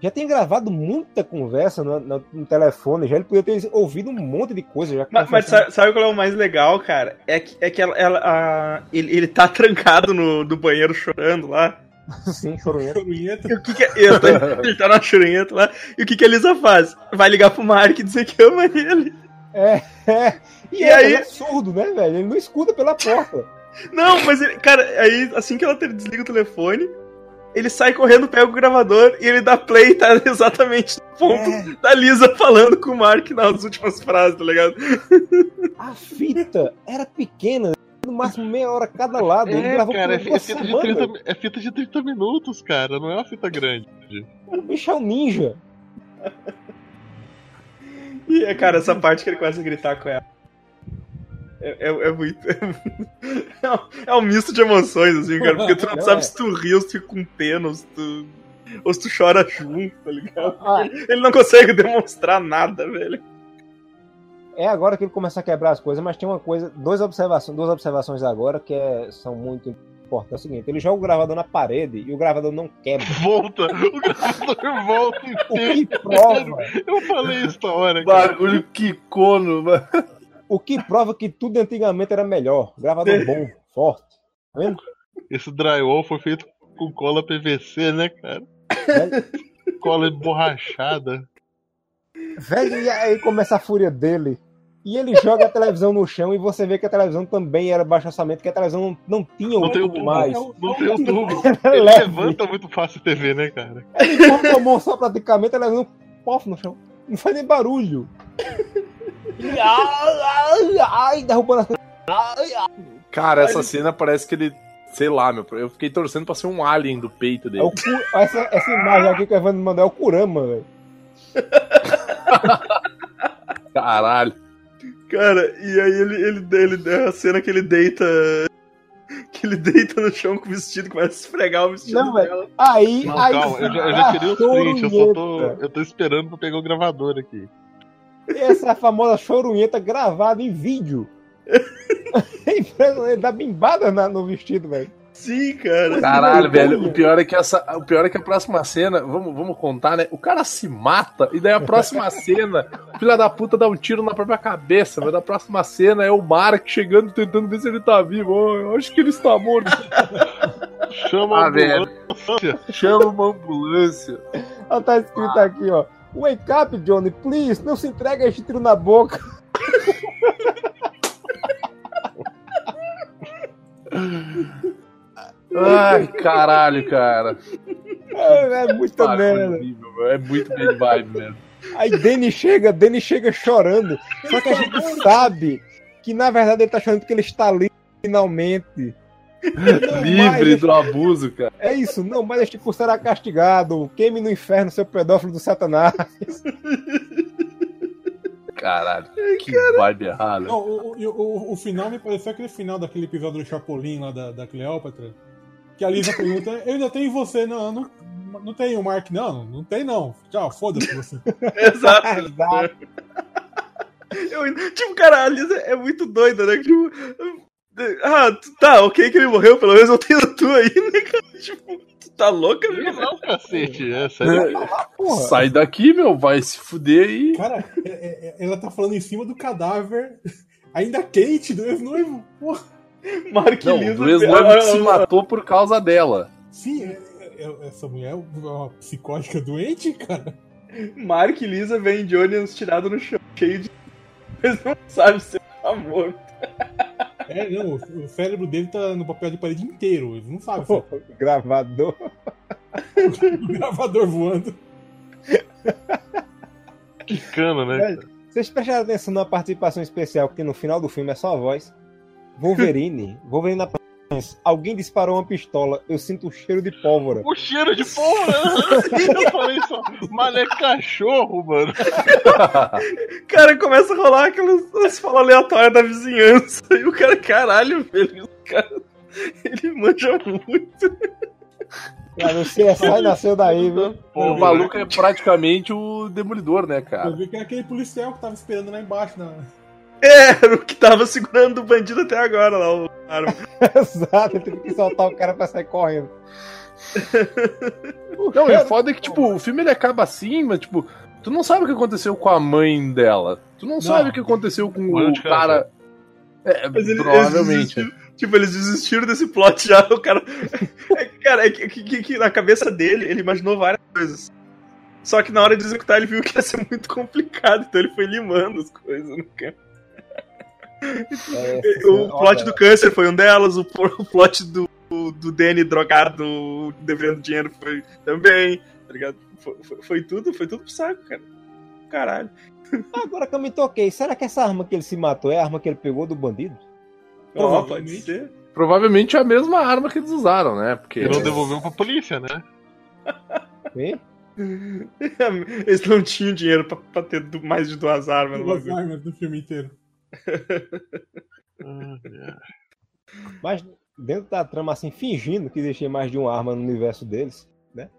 Já tem gravado muita conversa no, no- no telefone, já ele podia ter ouvido um monte de coisa. Já Mas, mas sabe, sabe qual é o mais legal, cara? É que, é que ela, ela- a- ele, ele tá trancado no, no banheiro chorando lá. Sim, chorunheta. Chorunheta. E o que que é- ele, tá, ele tá na churrenta lá. E o que que a Lisa faz? Vai ligar pro Mark e dizer que ama ele. É, é. E, E aí... aí- ele é surdo, né, velho? Ele não escuta pela porta. Não, mas ele, cara, aí assim que ela desliga o telefone, ele sai correndo, pega o gravador e ele dá play, tá exatamente no ponto É. da Lisa falando com o Mark nas últimas frases, tá ligado? A fita era pequena, no máximo meia hora cada lado. ele É, gravou cara, é, é fita de semanas. 30, é fita de 30 minutos, cara. Não é uma fita grande. O bicho é um ninja. E, é, cara, essa parte que ele começa a gritar com ela. É, é- é muito. É um, é um misto de emoções, assim, cara. Porque tu não Não, sabe é. se tu ri ou se tu fica com pena, ou se tu. Ou se tu chora junto, tá ligado? Ah. Ele não consegue demonstrar nada, velho. É agora que ele começa a quebrar as coisas, mas tem uma coisa, duas observações, duas observações agora que é- são muito importantes. É o seguinte, ele joga o gravador na parede e o gravador não quebra. Volta! O gravador volta O que prova, Eu falei isso na hora, cara. Bagulho quicono, mano. O que prova que tudo antigamente era melhor. Gravador bom, forte. Tá vendo? Esse drywall foi feito com cola PVC, né, cara? Velho, Cola emborrachada. Velho, e aí começa a fúria dele. E ele joga a televisão no chão e você vê que a televisão também era baixo orçamento, que a televisão não, não tinha Não tem o tubo mais. Não tem o tubo. Ele leve. levanta muito fácil a TV, né, cara? Ele a mão só praticamente, a televisão pof no chão. Não faz nem barulho. Ai, ai, derrubando as coisas. Ai, ai. Cara, essa cena parece que ele. Sei lá, meu. Eu fiquei torcendo pra ser um alien do peito É dele. o cu- essa, essa imagem aqui que o Evandro mandou é o Kurama, velho. Caralho. Cara, e aí ele, ele, ele a cena que ele deita. Que ele deita no chão com o vestido, começa a esfregar o vestido Não, velho. dela. Aí, Não, aí calma, eu já, eu já queria os a prints, eu só tô. Eu tô esperando pra pegar o gravador aqui. Essa é famosa chorunheta gravada em vídeo. Ele dá bimbada na- no vestido, velho. Sim, cara. Caralho, velho. O pior é que essa. O pior é que a próxima cena. Vamos, vamos contar, né? O cara se mata e daí a próxima cena. O filho da puta dá um tiro na própria cabeça, mas a próxima cena é o Mark chegando tentando ver se ele tá vivo. Oh, eu acho que ele está morto. Chama Ah, a ambulância. Chama uma ambulância. Ela tá escrito aqui, ó. Wake up, Johnny, please. Não se entregue a este tiro na boca. Ai, caralho, cara. É, é muita Bagulho merda. É muito bad vibe mesmo. Aí Danny chega, Danny chega chorando. Só que a gente sabe que na verdade ele tá chorando porque ele está livre finalmente. Livre mais- do abuso, cara. É isso, não, mas este por será castigado. Queime no inferno, seu pedófilo do satanás. Caralho. Que vibe errada. Não, o, o, o, final me pareceu aquele final daquele episódio do Chapolin lá da, da Cleópatra. Que a Lisa pergunta: Eu ainda tenho você? Não, não, não tenho o Mark, não, não tem não. Tchau, foda-se você. Exato. Exato. Eu- tipo, cara, a Lisa é muito doida, né? Tipo, ah, tá, ok que ele morreu, pelo menos eu tenho tu aí, né, cara? Tipo, tu tá louca, velho? Não, cacete, é sério. Porra. Sai daqui, meu. Vai se fuder aí. Cara, é- é- é- ela tá falando em cima do cadáver. Ainda quente do ex-noivo. Porra, Mark Não, Lisa. o ex-noivo que se matou por causa dela. sim, essa mulher é uma psicótica doente, cara. Mark e Lisa vem Johnny tirado no chão, cheio de. Eles não sabem se ele tá morto. É, não, o, o cérebro dele tá no papel de parede inteiro. Ele não sabe se é Gravador. um gravador voando. Que cano, né? Vocês prestaram atenção na participação especial, porque no final do filme é só a voz. Wolverine. Wolverine na Alguém disparou uma pistola, eu sinto o cheiro de pólvora. O cheiro de pólvora! Eu falei só, mas é cachorro, mano. Cara, começa a rolar aquelas falas aleatórias da vizinhança. E o cara, caralho, velho. O cara, ele manja muito. Cara, o CSI nasceu daí, viu? O maluco é praticamente o demolidor, né, Eu cara? vi que é aquele policial que tava esperando lá embaixo. Na... É, era o que tava segurando o bandido até agora lá, o arma. Exato, ele teve que soltar o cara pra sair correndo. Não, e o foda é que, tipo, o filme ele acaba assim, mas, tipo, tu não sabe o que aconteceu com a mãe dela. Tu não, sabe o que aconteceu com Mano o cara. É, Mas ele- provavelmente. eles- Tipo, eles desistiram desse plot já, o cara. É, que, cara, é que, que- que na cabeça dele, ele imaginou várias coisas. Só que na hora de executar, ele viu que ia ser muito complicado, então ele foi limando as coisas no campo. É, O plot olha, do câncer foi um delas, o, pl- o plot do, do Danny drogado devendo dinheiro foi também, tá ligado? Foi, foi- foi tudo, foi tudo pro saco, cara. Caralho. Agora que eu me toquei, será que essa arma que ele se matou é a arma que ele pegou do bandido? Ó, pode Provavelmente. ser. Provavelmente é a mesma arma que eles usaram, né? Porque. E não devolveu pra polícia, né? Eles não tinham dinheiro pra, pra ter mais de duas armas. no Duas bagulho. armas do filme inteiro. É. Mas dentro da trama, assim, fingindo que existia mais de uma arma no universo deles, né?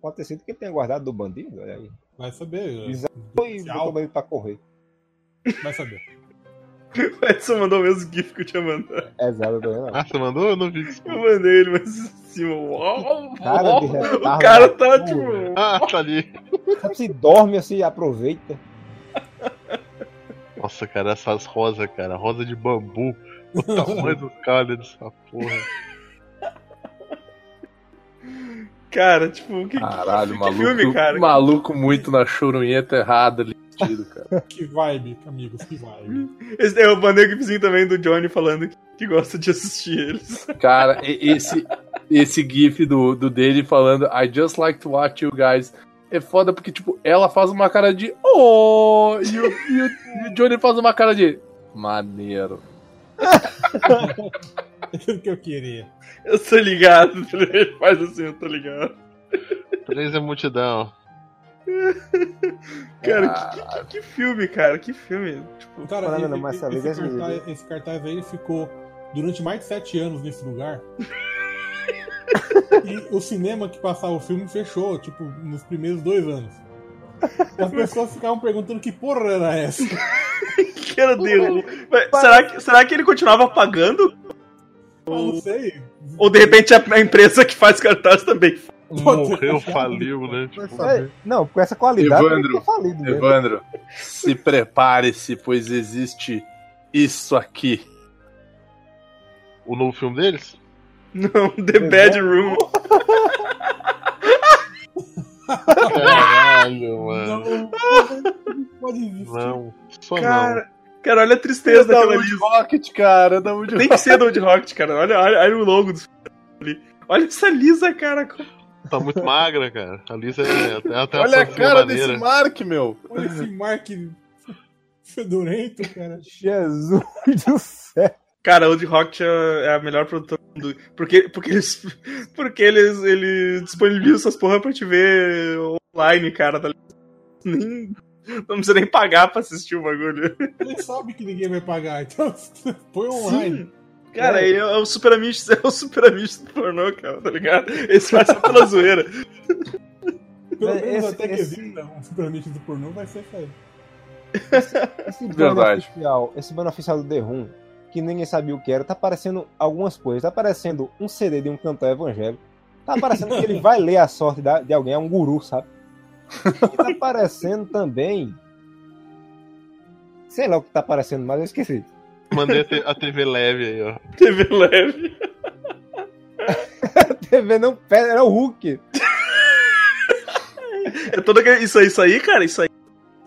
Pode ter sido que ele tenha guardado do bandido, olha aí. Vai saber. Exato. Do E botou o policial, bandido pra correr. Vai saber. O Edson mandou o mesmo GIF que eu tinha mandado. Exato, eu tô vendo. Ah, você mandou? Eu não vi. desculpa. Eu mandei ele, mas assim, uau, Cara de uau, retardo o cara da tá tipo. Ah, tá ali. Sabe se dorme assim, aproveita. Nossa, cara, essas rosas, cara. Rosa de bambu. O tamanho dos caras dessa porra. Cara, tipo, que, Caralho, que maluco. filme, cara? Maluco muito na chorunheta errada ali cara. Que vibe, amigos, que vibe. Esse, eu mandei o gifzinho também do Johnny falando que, que gosta de assistir eles. Cara, esse, esse gif do, do dele falando I just like to watch you guys. É foda porque, tipo, ela faz uma cara de Oh! E o, e o, e o Johnny faz uma cara de Maneiro. É aquilo que eu queria. Eu tô ligado, ele faz assim, eu tô ligado. Três é multidão. Cara, Ah. que, que- que filme, cara, que filme. Tipo, Cara, Falando e- na e- massa esse, cartaz, esse cartaz aí ele ficou durante mais de sete anos nesse lugar. E o cinema que passava o filme fechou, tipo, nos primeiros dois anos. As pessoas ficavam perguntando que porra era essa. que era dele. Mas será, que, será que ele continuava pagando? Eu não sei. Ou de repente a, a empresa que faz cartaz também? Morreu, faliu, né? Tipo. É, não, com essa qualidade Evandro, falido mesmo. Evandro, se prepare-se, pois existe isso aqui. o novo filme deles? Não, The Bad Room. Caralho, mano. Não, pode existir. Não, só Cara, cara, olha a tristeza da daquela Wood. Rocket, cara, da Wood Tem que ser do Wood Rocket, cara. Olha, olha, olha o logo do ali. Olha essa Lisa, cara. não. Tá muito magra, cara. A Lisa é até, Olha a cara maneira. desse Mark, meu. Olha esse Mark fedorento, cara. Jesus do céu. Cara, o Wood Rocket é é a melhor produtora do mundo. Porque, porque eles, porque eles, eles disponibilizam essas porra pra te ver online, cara. Tá ligado? nem, não precisa nem pagar pra assistir o bagulho. Ele sabe que ninguém vai pagar, então põe online. Cara, é, é o Super Amigos, é o Super Amigos do pornô, cara, tá ligado? Esse vai ser pela zoeira. Pelo É, menos esse- até que esse- exista um Super Amigos do pornô vai ser feio. Esse banner Verdade. oficial, esse banner oficial do The Room, que ninguém sabia o que era, tá aparecendo algumas coisas. Tá aparecendo um CD de um cantor evangélico. Tá aparecendo que ele vai ler a sorte da- de alguém, é um guru, sabe? E tá aparecendo também. Sei lá o que tá aparecendo, mas eu esqueci. Mandei a, te- a TV leve aí, ó. TV leve. A TV não pera, era o Hulk. É todo aquele, isso aí, isso aí, cara, isso aí.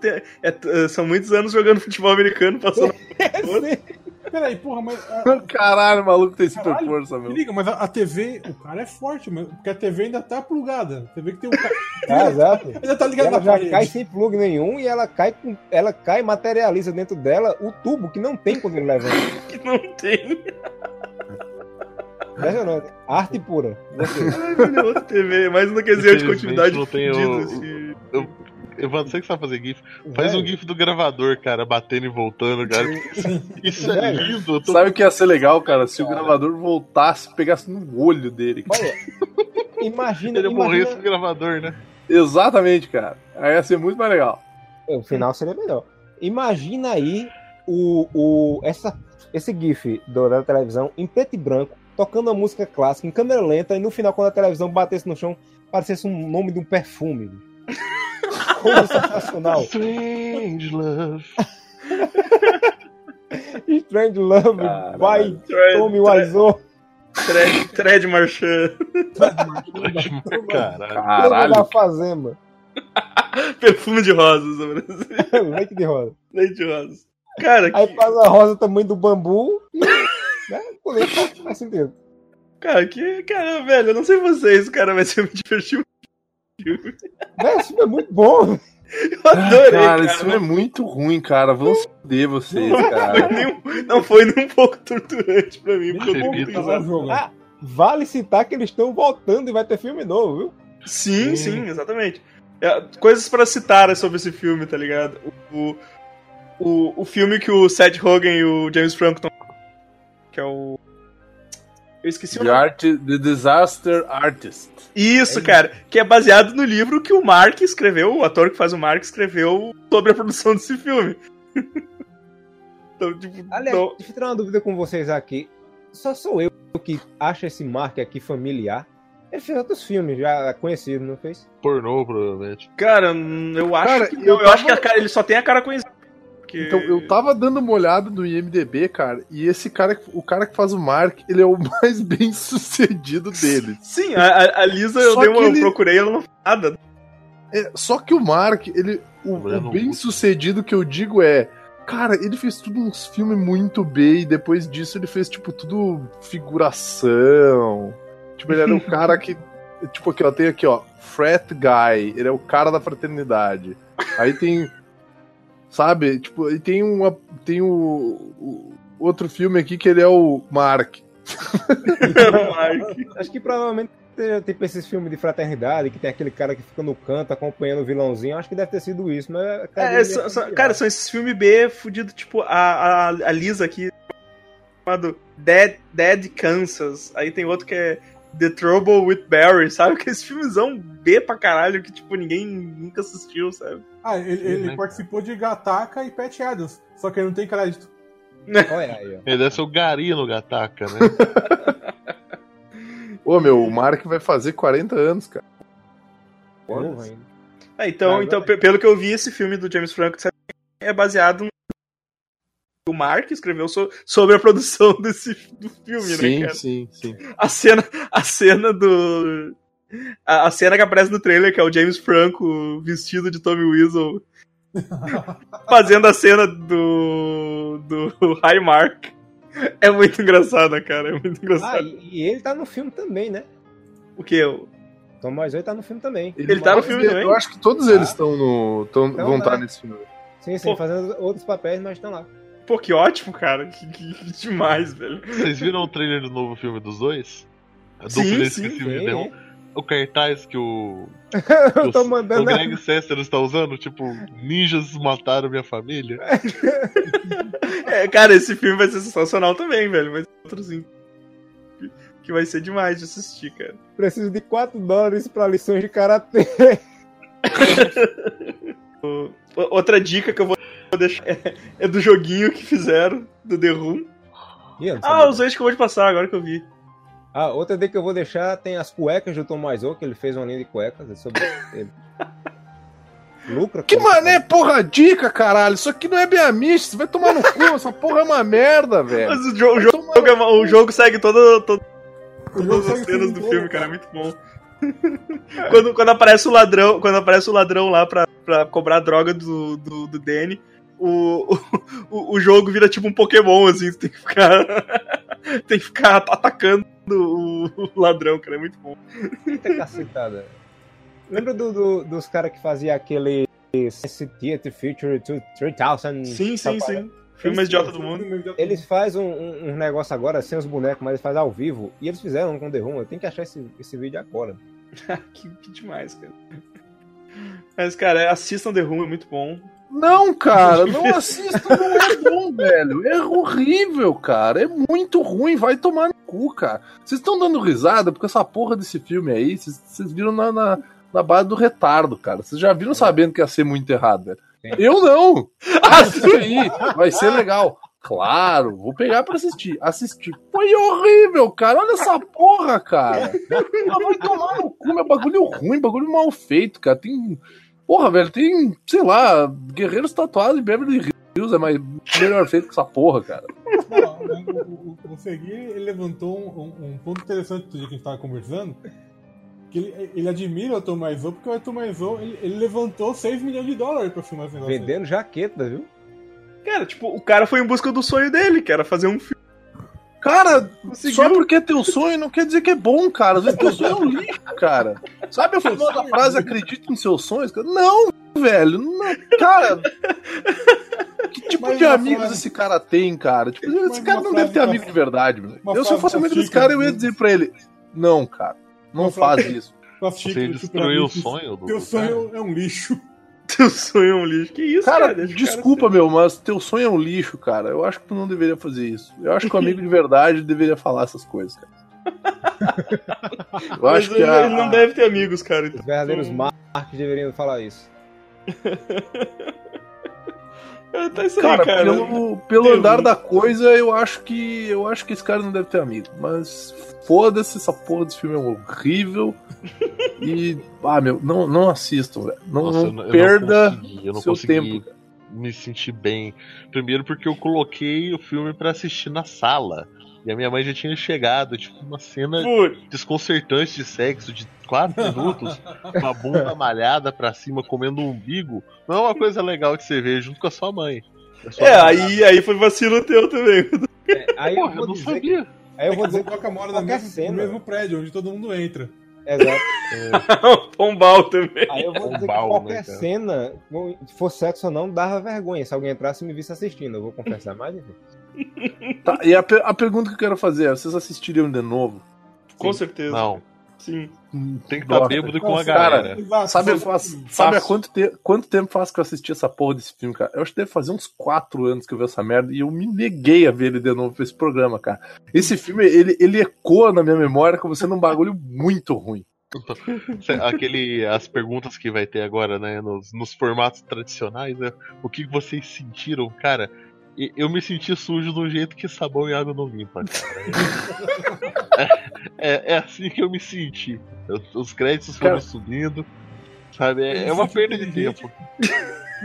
é- é- são muitos anos jogando futebol americano, passando. Peraí, porra, mas. a- Caralho, o maluco tem super Caralho, força, Me meu. liga, mas a, a TV, o cara é forte, mas, porque a TV ainda tá plugada. A TV que tem um cara. Ah, exato. Ainda tá ligado Ela na já parede. cai sem plug nenhum e ela cai com. Ela cai e materializa dentro dela o tubo que não tem quando ele levanta. que não tem. Impressionante. Arte pura. Gostei. Ai, meu Deus, outra TV, mais um desenho de Infelizmente, continuidade não tem o- assim. Evandro, você que sabe fazer GIF? Faz um Velho, GIF do gravador, cara, batendo e voltando, cara. Isso é Velho. lindo. Tô... Sabe o que ia ser legal, cara? Se o gravador voltasse pegasse no olho dele. Olha, imagina. Ele imagina morresse com o gravador, né? Exatamente, cara. Aí ia ser muito mais legal. O final seria melhor. Imagina aí o, o, essa, esse GIF do- da televisão em preto e branco, tocando a música clássica em câmera lenta, e no final, quando a televisão batesse no chão, parecesse um nome de um perfume. Coisa sensacional. Strange love. Strange Love, vai, Thread- tome o Aizô. Thread, Thread Marchand. Caralho. Caralho. da fazenda. Perfume de rosas no Brasil. Leite de rosa. Leite de rosas. Cara, Aí que, faz a rosa tamanho do bambu e. Né? Colher faz, faz sentido. cara, que. Cara, velho, eu não sei vocês, cara, mas eu me diverti Né? Esse filme é muito bom. Eu adorei, Cara, cara. esse filme é muito ruim, cara. Vão se fuder vocês, Não foi, cara. nem, um- não foi nem um pouco torturante pra mim, porque eu jogo. Ah, vale citar que eles estão voltando e vai ter filme novo, viu? Sim, sim, exatamente. É, coisas pra citar sobre esse filme, tá ligado? O, o, o filme que o Seth Rogen e o James Franco estão. Que é o. Eu esqueci o The, nome. Art, The Disaster Artist. Isso, cara. Que é baseado no livro que o Mark escreveu, o ator que faz o Mark escreveu sobre a produção desse filme. então, tipo. Aliás, deixa eu tirar uma dúvida com vocês aqui. Só sou eu que acho esse Mark aqui familiar. Ele fez outros filmes já conhecidos, não fez? Pornô, provavelmente. Cara, hum, eu acho Cara, que eu não. Eu, tava- acho que a cara- ele só tem a cara conhecida. Porque- Então, eu tava dando uma olhada no IMDB, cara, e esse cara, o cara que faz o Mark, ele é o mais bem sucedido deles. Sim, a, a- Lisa eu dei uma, ele- eu procurei, ela não fez nada. É, só que o Mark, ele, o, o bem sucedido que eu digo é. Cara, ele fez tudo uns filmes muito bem, e depois disso ele fez, tipo, tudo figuração. Tipo, ele era o cara que. Tipo, aqui, ó, tem aqui, ó, Frat Guy, ele é o cara da fraternidade. Aí tem. Sabe? Tipo, e tem uma. Tem o, o outro filme aqui que ele é o Mark. Mark. Acho que provavelmente é, tipo esses filmes de fraternidade, que tem aquele cara que fica no canto acompanhando o vilãozinho. Acho que deve ter sido isso, mas. É, são- familiar. cara, são esses filmes B fudidos, tipo, a, a, a Lisa aqui, chamado Dead, Dead Kansas. Aí tem outro que é The Trouble with Barry, sabe? Que esse filmezão B pra caralho que, tipo, ninguém nunca assistiu, sabe? Ah, ele, ele né? participou de Gataca e Pat Adams, só que ele não tem crédito. Olha aí, ó. Ele deve ser o Gari no Gataca, né? Ô, meu, o Mark vai fazer 40 anos, cara. Porra. É, então, Ah, então pe- pelo que eu vi, esse filme do James Franco é baseado no o Mark escreveu so- sobre a produção desse do filme, né, sim, cara? sim, sim. a cena, a cena do. A, a cena que aparece no trailer, que é o James Franco vestido de Tommy Weasel, fazendo a cena do. do High Mark. É muito engraçada, cara. É muito Ah, engraçado. e, e ele tá no filme também, né? O que? O- Tom Wiseau tá no filme também. Ele tá no filme também? Eu acho que todos eles estão no. Tão, Então, vão né? estar nesse filme. Sim, sim, Pô. fazendo outros papéis, mas estão lá. Pô, que ótimo, cara. Que, que- que demais, velho. Vocês viram o trailer do novo filme dos dois? A Sim, dupla sim, sim. Neon. O cartaz que o, Eu tô o mandando. Greg Sester está usando, tipo, ninjas mataram minha família. É, cara, esse filme vai ser sensacional também, velho. Vai ser outro assim. que- vai ser demais de assistir, cara. Preciso de 4 dólares pra lições de karatê. O- Outra dica que eu vou deixar é, é do joguinho que fizeram, do The Room. Eu Ah, os dois que eu vou te passar agora que eu vi. Ah, outra dica que eu vou deixar tem as cuecas do Tom Wiseau, que ele fez uma linha de cuecas é sobre ele. Lucra. Que mané, porra, dica, caralho. Isso aqui não é bem amish, você vai tomar no cu. Essa porra é uma merda, velho. Mas o, jo- jogo, no é o jogo segue todo, todo- todas as segue cenas do filme cara. É muito bom. quando, quando aparece o ladrão, quando aparece o ladrão lá pra, pra cobrar a droga do, do, do Danny, o, o, o jogo vira tipo um Pokémon, assim, você tem que ficar. tem que ficar atacando o, o ladrão, cara. É muito bom. Eita cacetada. Lembra do, do- dos caras que fazia aquele Science Theater Future 3000? Sim, sim, sim. Filme mais idiota do mundo. Eles fazem um, um, um negócio agora sem os bonecos, mas eles fazem ao vivo. E eles fizeram com The Room. Eu tenho que achar esse, esse vídeo agora. que, que demais, cara. Mas, cara, assistam The Room, é muito bom. Não, cara, não assista, não é bom, velho. É horrível, cara. É muito ruim, vai tomar no cu, cara. Vocês estão dando risada porque essa porra desse filme aí, vocês- viram na, na, na base do retardo, cara. Vocês já viram sabendo que ia ser muito errado, velho. Eu não! Assiste aí, vai ser legal. Claro, vou pegar pra assistir. Assistir. Foi horrível, cara. Olha essa porra, cara. Ah, vai tomar no cu, meu bagulho ruim, bagulho mal feito, cara. Tem. Porra, velho, tem, sei lá, guerreiros tatuados em Beverly Hills é mais, melhor feito que essa porra, cara. Não, o, o, o Segui, ele levantou um, um- um ponto interessante do dia que a gente tava conversando. Que ele, ele admira o Arthur Maizou, porque o Arthur Maizou, ele, ele levantou 6 milhões de dólares pra filmar esse negócio. Vendendo jaqueta, viu? Cara, tipo, o cara foi em busca do sonho dele, que era fazer um filme. Cara, Conseguiu. só porque é teu sonho não quer dizer que é bom, cara. Às vezes teu sonho é um lixo, cara. Sabe a famosa frase acredite em seus sonhos? Não, velho. Não, cara. Que tipo de amigos frase- esse cara tem, cara? Tipo, esse cara não deve ter amigo de verdade, velho. Eu, se eu fosse amigo desse cara, eu ia né? dizer pra ele: Não, cara, não Uma faz frase- isso. Você destruiu o sonho do Teu sonho é um lixo. Teu sonho é um lixo. Que isso, cara? Cara, o cara desculpa, meu, mas teu sonho é um lixo, cara. Eu acho que tu não deveria fazer isso. Eu acho que o amigo de verdade deveria falar essas coisas, cara. Eu Mas acho que ele, a, ele não deve ter amigos, cara. Os verdadeiros marcos deveriam falar isso. É, Tá isso Cara, aí, cara. pelo, pelo Deus. andar da coisa, eu acho que eu acho que esse cara não deve ter amigo. Mas foda-se, essa porra desse filme é horrível. e, ah, meu, não, não assistam, velho. Não, Nossa, não eu perda não consegui, eu não seu consegui tempo. me sentir bem. Primeiro porque eu coloquei o filme pra assistir na sala. E a minha mãe já tinha chegado, tipo, uma cena Putz, desconcertante de sexo de 4 minutos, uma bunda malhada pra cima comendo um umbigo. Não é uma coisa legal de você ver junto com a sua mãe. A sua É, mãe- aí, aí foi vacilo teu também. É, aí Porra, eu eu vou não sabia. que, aí eu vou É que dizer a Boca mora no qualquer mesmo, cena. no mesmo prédio, onde todo mundo entra. Exato. Pombal também. Aí eu vou dizer que Bombal, qualquer né, cena, se for sexo ou não, dava vergonha se alguém entrasse e me visse assistindo. Eu vou confessar mais, enfim. Tá, e a, a pergunta que eu quero fazer é: vocês assistiriam de novo? Com certeza. Não, Sim. tem que estar Gosta. bêbado com a galera. Exato. Sabe, faz- sabe há quanto, te- quanto tempo faz que eu assisti essa porra desse filme, cara? Eu acho que deve fazer uns 4 anos que eu vi essa merda e eu me neguei a ver ele de novo pra esse programa, cara. Esse filme, ele, ele ecoa na minha memória como sendo um bagulho muito ruim. Aquele, as perguntas que vai ter agora, né, nos, nos formatos tradicionais, né, o que vocês sentiram, cara? Eu me senti sujo um jeito que sabão e água não limpa, cara. É, é assim que eu me senti. Eu- os créditos foram Cara. subindo, sabe? É, é uma perda de tempo.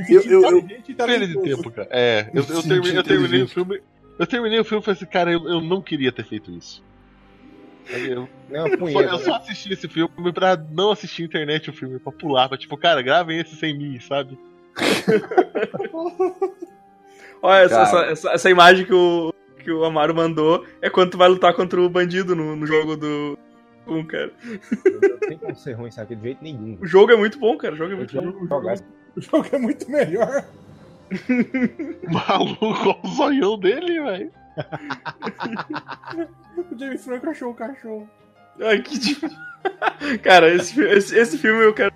Eu- eu- eu- Perda de tempo, cara. É, eu, eu, terminei, eu terminei o filme. Eu terminei o filme e falei assim, cara, eu, eu não queria ter feito isso. Eu, Não eu só assisti esse filme pra não assistir internet o filme, pra pular, pra tipo, cara, gravem esse sem mim, sabe? Olha, essa, essa, essa, essa imagem que o, que o Amaro mandou é quando tu vai lutar contra o bandido no, no jogo do. Um, cara. Não tem como ser ruim isso aqui de jeito nenhum. O jogo é muito bom, cara. O jogo é muito bom. jogar. O jogo é muito melhor. Maluco, olha o zoião dele, velho. O James Franco achou o cachorro. Ai, que difícil. Cara, esse, esse, esse filme eu quero.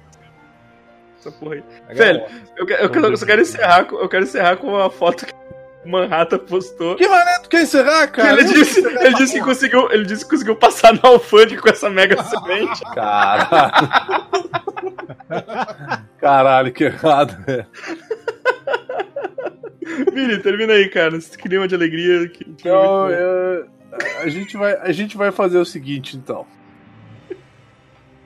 Essa porra aí. Velho, eu, que- eu, quero- eu só quero encerrar, com- eu quero encerrar com a foto que o Manhattan postou. Que mané, tu quer encerrar, cara? ele, disse, ele, disse que conseguiu, ele disse que conseguiu passar na alfândega com essa mega semente. Caralho. Caralho, que errado, velho. Vini, termina aí, cara. Esse clima de alegria. Que, que Então, eu- a, gente vai, a gente vai fazer o seguinte, então.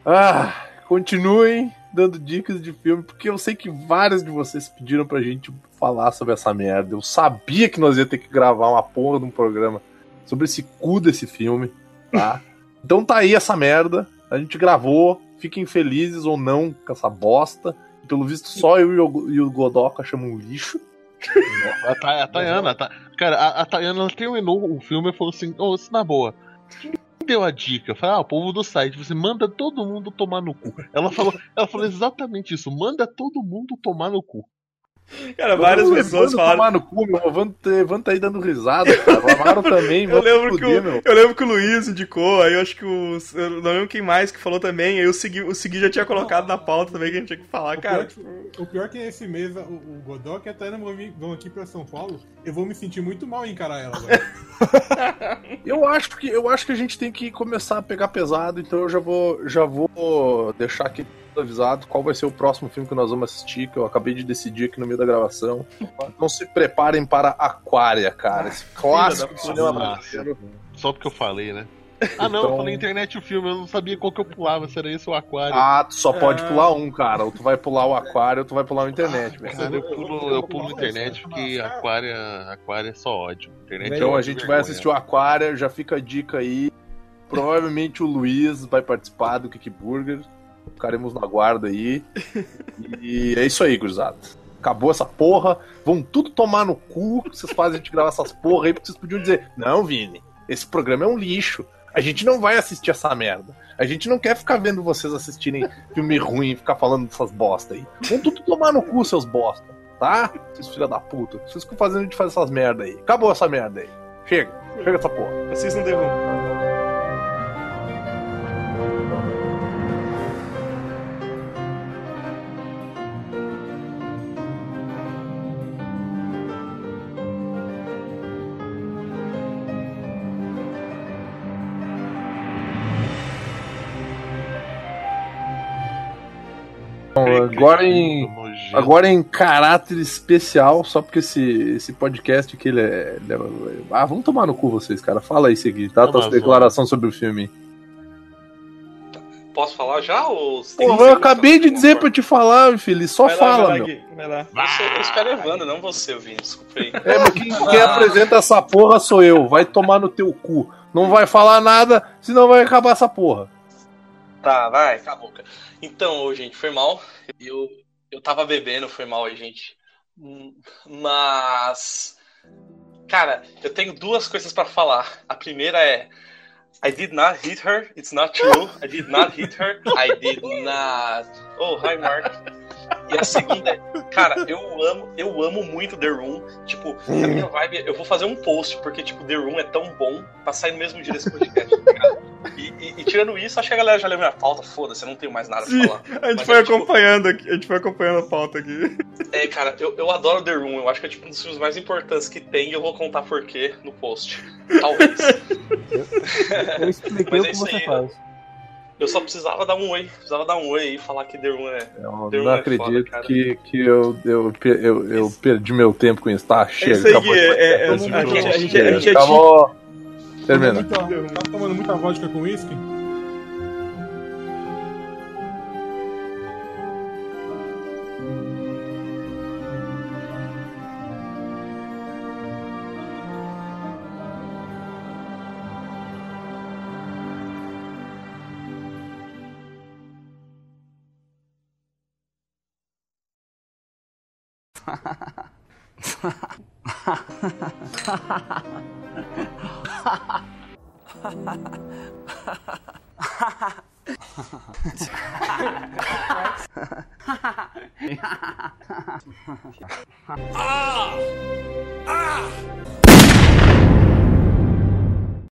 Ah, continuem dando dicas de filme, porque eu sei que vários de vocês pediram pra gente falar sobre essa merda. Eu sabia que nós ia ter que gravar uma porra de um programa sobre esse cu desse filme, tá? Então tá aí essa merda. A gente gravou. Fiquem felizes ou não com essa bosta. Pelo visto, só eu e o, Godoka chamam um lixo. A, a Tayana, a cara, a, a Tayana terminou o filme e falou assim: Ô, isso na boa. Deu a dica? Falei, ah, o povo do site, você manda todo mundo tomar no cu. Ela falou, ela falou exatamente isso, manda todo mundo tomar no cu. Cara, várias pessoas mundo falaram. tomar no cu, meu. O Evan, Evan tá aí dando risada, cara. O Amaro também, Eu vamos lembro, que fuder, o, meu. eu lembro que o Luiz indicou, aí eu acho que o. Eu não lembro quem mais que falou também, aí o Segui, o Segui já tinha colocado na pauta também que a gente tinha que falar, O cara. pior, que- o pior é que esse mês o, o Godot e a Tayana vão vir- vão aqui pra São Paulo. Eu vou me sentir muito mal em encarar ela agora. Eu acho que eu acho que a gente tem que começar a pegar pesado, então eu já vou já vou deixar aqui avisado qual vai ser o próximo filme que nós vamos assistir, que eu acabei de decidir aqui no meio da gravação. Então se preparem para Aquária, cara. Esse clássico do puta. cinema brasileiro. Só porque eu falei, né? Ah, não, Então- eu falei internet o filme, eu não sabia qual que eu pulava, se era esse ou o aquário. Ah, tu só pode Ah. pular um, cara. Ou tu vai pular o aquário ou tu vai pular o internet, velho. Cara, eu pulo, eu pulo internet porque aquário, é- aquário é só ódio. Internet é Então a ódio, gente vai assistir o Aquário, já fica a dica aí. Provavelmente o Luiz vai participar do Kick Burger. Ficaremos na guarda aí. E é isso aí, gurizada. Acabou essa porra. Vão tudo tomar no cu. Vocês fazem a gente gravar essas porra aí, porque vocês podiam dizer: Não, Vini, esse programa é um lixo. A gente não vai assistir essa merda. A gente não quer ficar vendo vocês assistirem filme ruim e ficar falando dessas bosta aí. Vão tudo tomar no cu, seus bosta. Tá? Seus filha da puta. Vocês ficam fazendo a gente fazer essas merda aí. Acabou essa merda aí. Chega. Chega essa porra. Assistam The Room. Agora em, Nojento. agora em caráter especial, só porque esse, esse podcast aqui ele é, ele é- Ah, vamos tomar no cu vocês, cara. Fala aí, seguinte, tá? Tua declaração sobre o filme. Posso falar já? Ou tem eu acabei de dizer pra te falar, filho. Só Vai lá, fala, vai lá, meu. Gui, vai lá. Eu, sou, eu espero Evandro, não você, Vini. Desculpa aí. É, mas quem, quem apresenta essa porra sou eu. Vai tomar no teu cu. Não vai falar nada, senão vai acabar essa porra. Tá, vai, cala a boca. Então, gente, foi mal. Eu, eu tava bebendo, foi mal gente. Mas. Cara, eu tenho duas coisas pra falar. A primeira é. I did not hit her. It's not true. I did not hit her. I did not. Oh, hi, Mark. E a segunda é, cara, eu amo, eu amo muito The Room. Tipo, a minha vibe, eu vou fazer um post, porque, tipo, The Room é tão bom pra sair no mesmo dia desse podcast, tá ligado? E, e- e tirando isso, acho que a galera já leu minha pauta, foda-se, eu não tenho mais nada pra Sim. falar. A gente Mas foi é, tipo, acompanhando aqui, a gente foi acompanhando a pauta aqui. É, cara, eu, eu adoro The Room, eu acho que é tipo um dos filmes mais importantes que tem e eu vou contar por quê no post. Talvez. Eu expliquei Mas o é que isso você aí, faz. Eu só precisava dar um oi, precisava dar um oi e falar que The Room é. Eu Deu não uma acredito foda, que, que eu, eu, eu, eu perdi meu tempo com isso. Tá, É chega. isso aí, acabou É, é, é, a gente, a gente, a gente Chega, já tinha. acabou. Termina. Tá tomando muita vodka com uísque? Ah!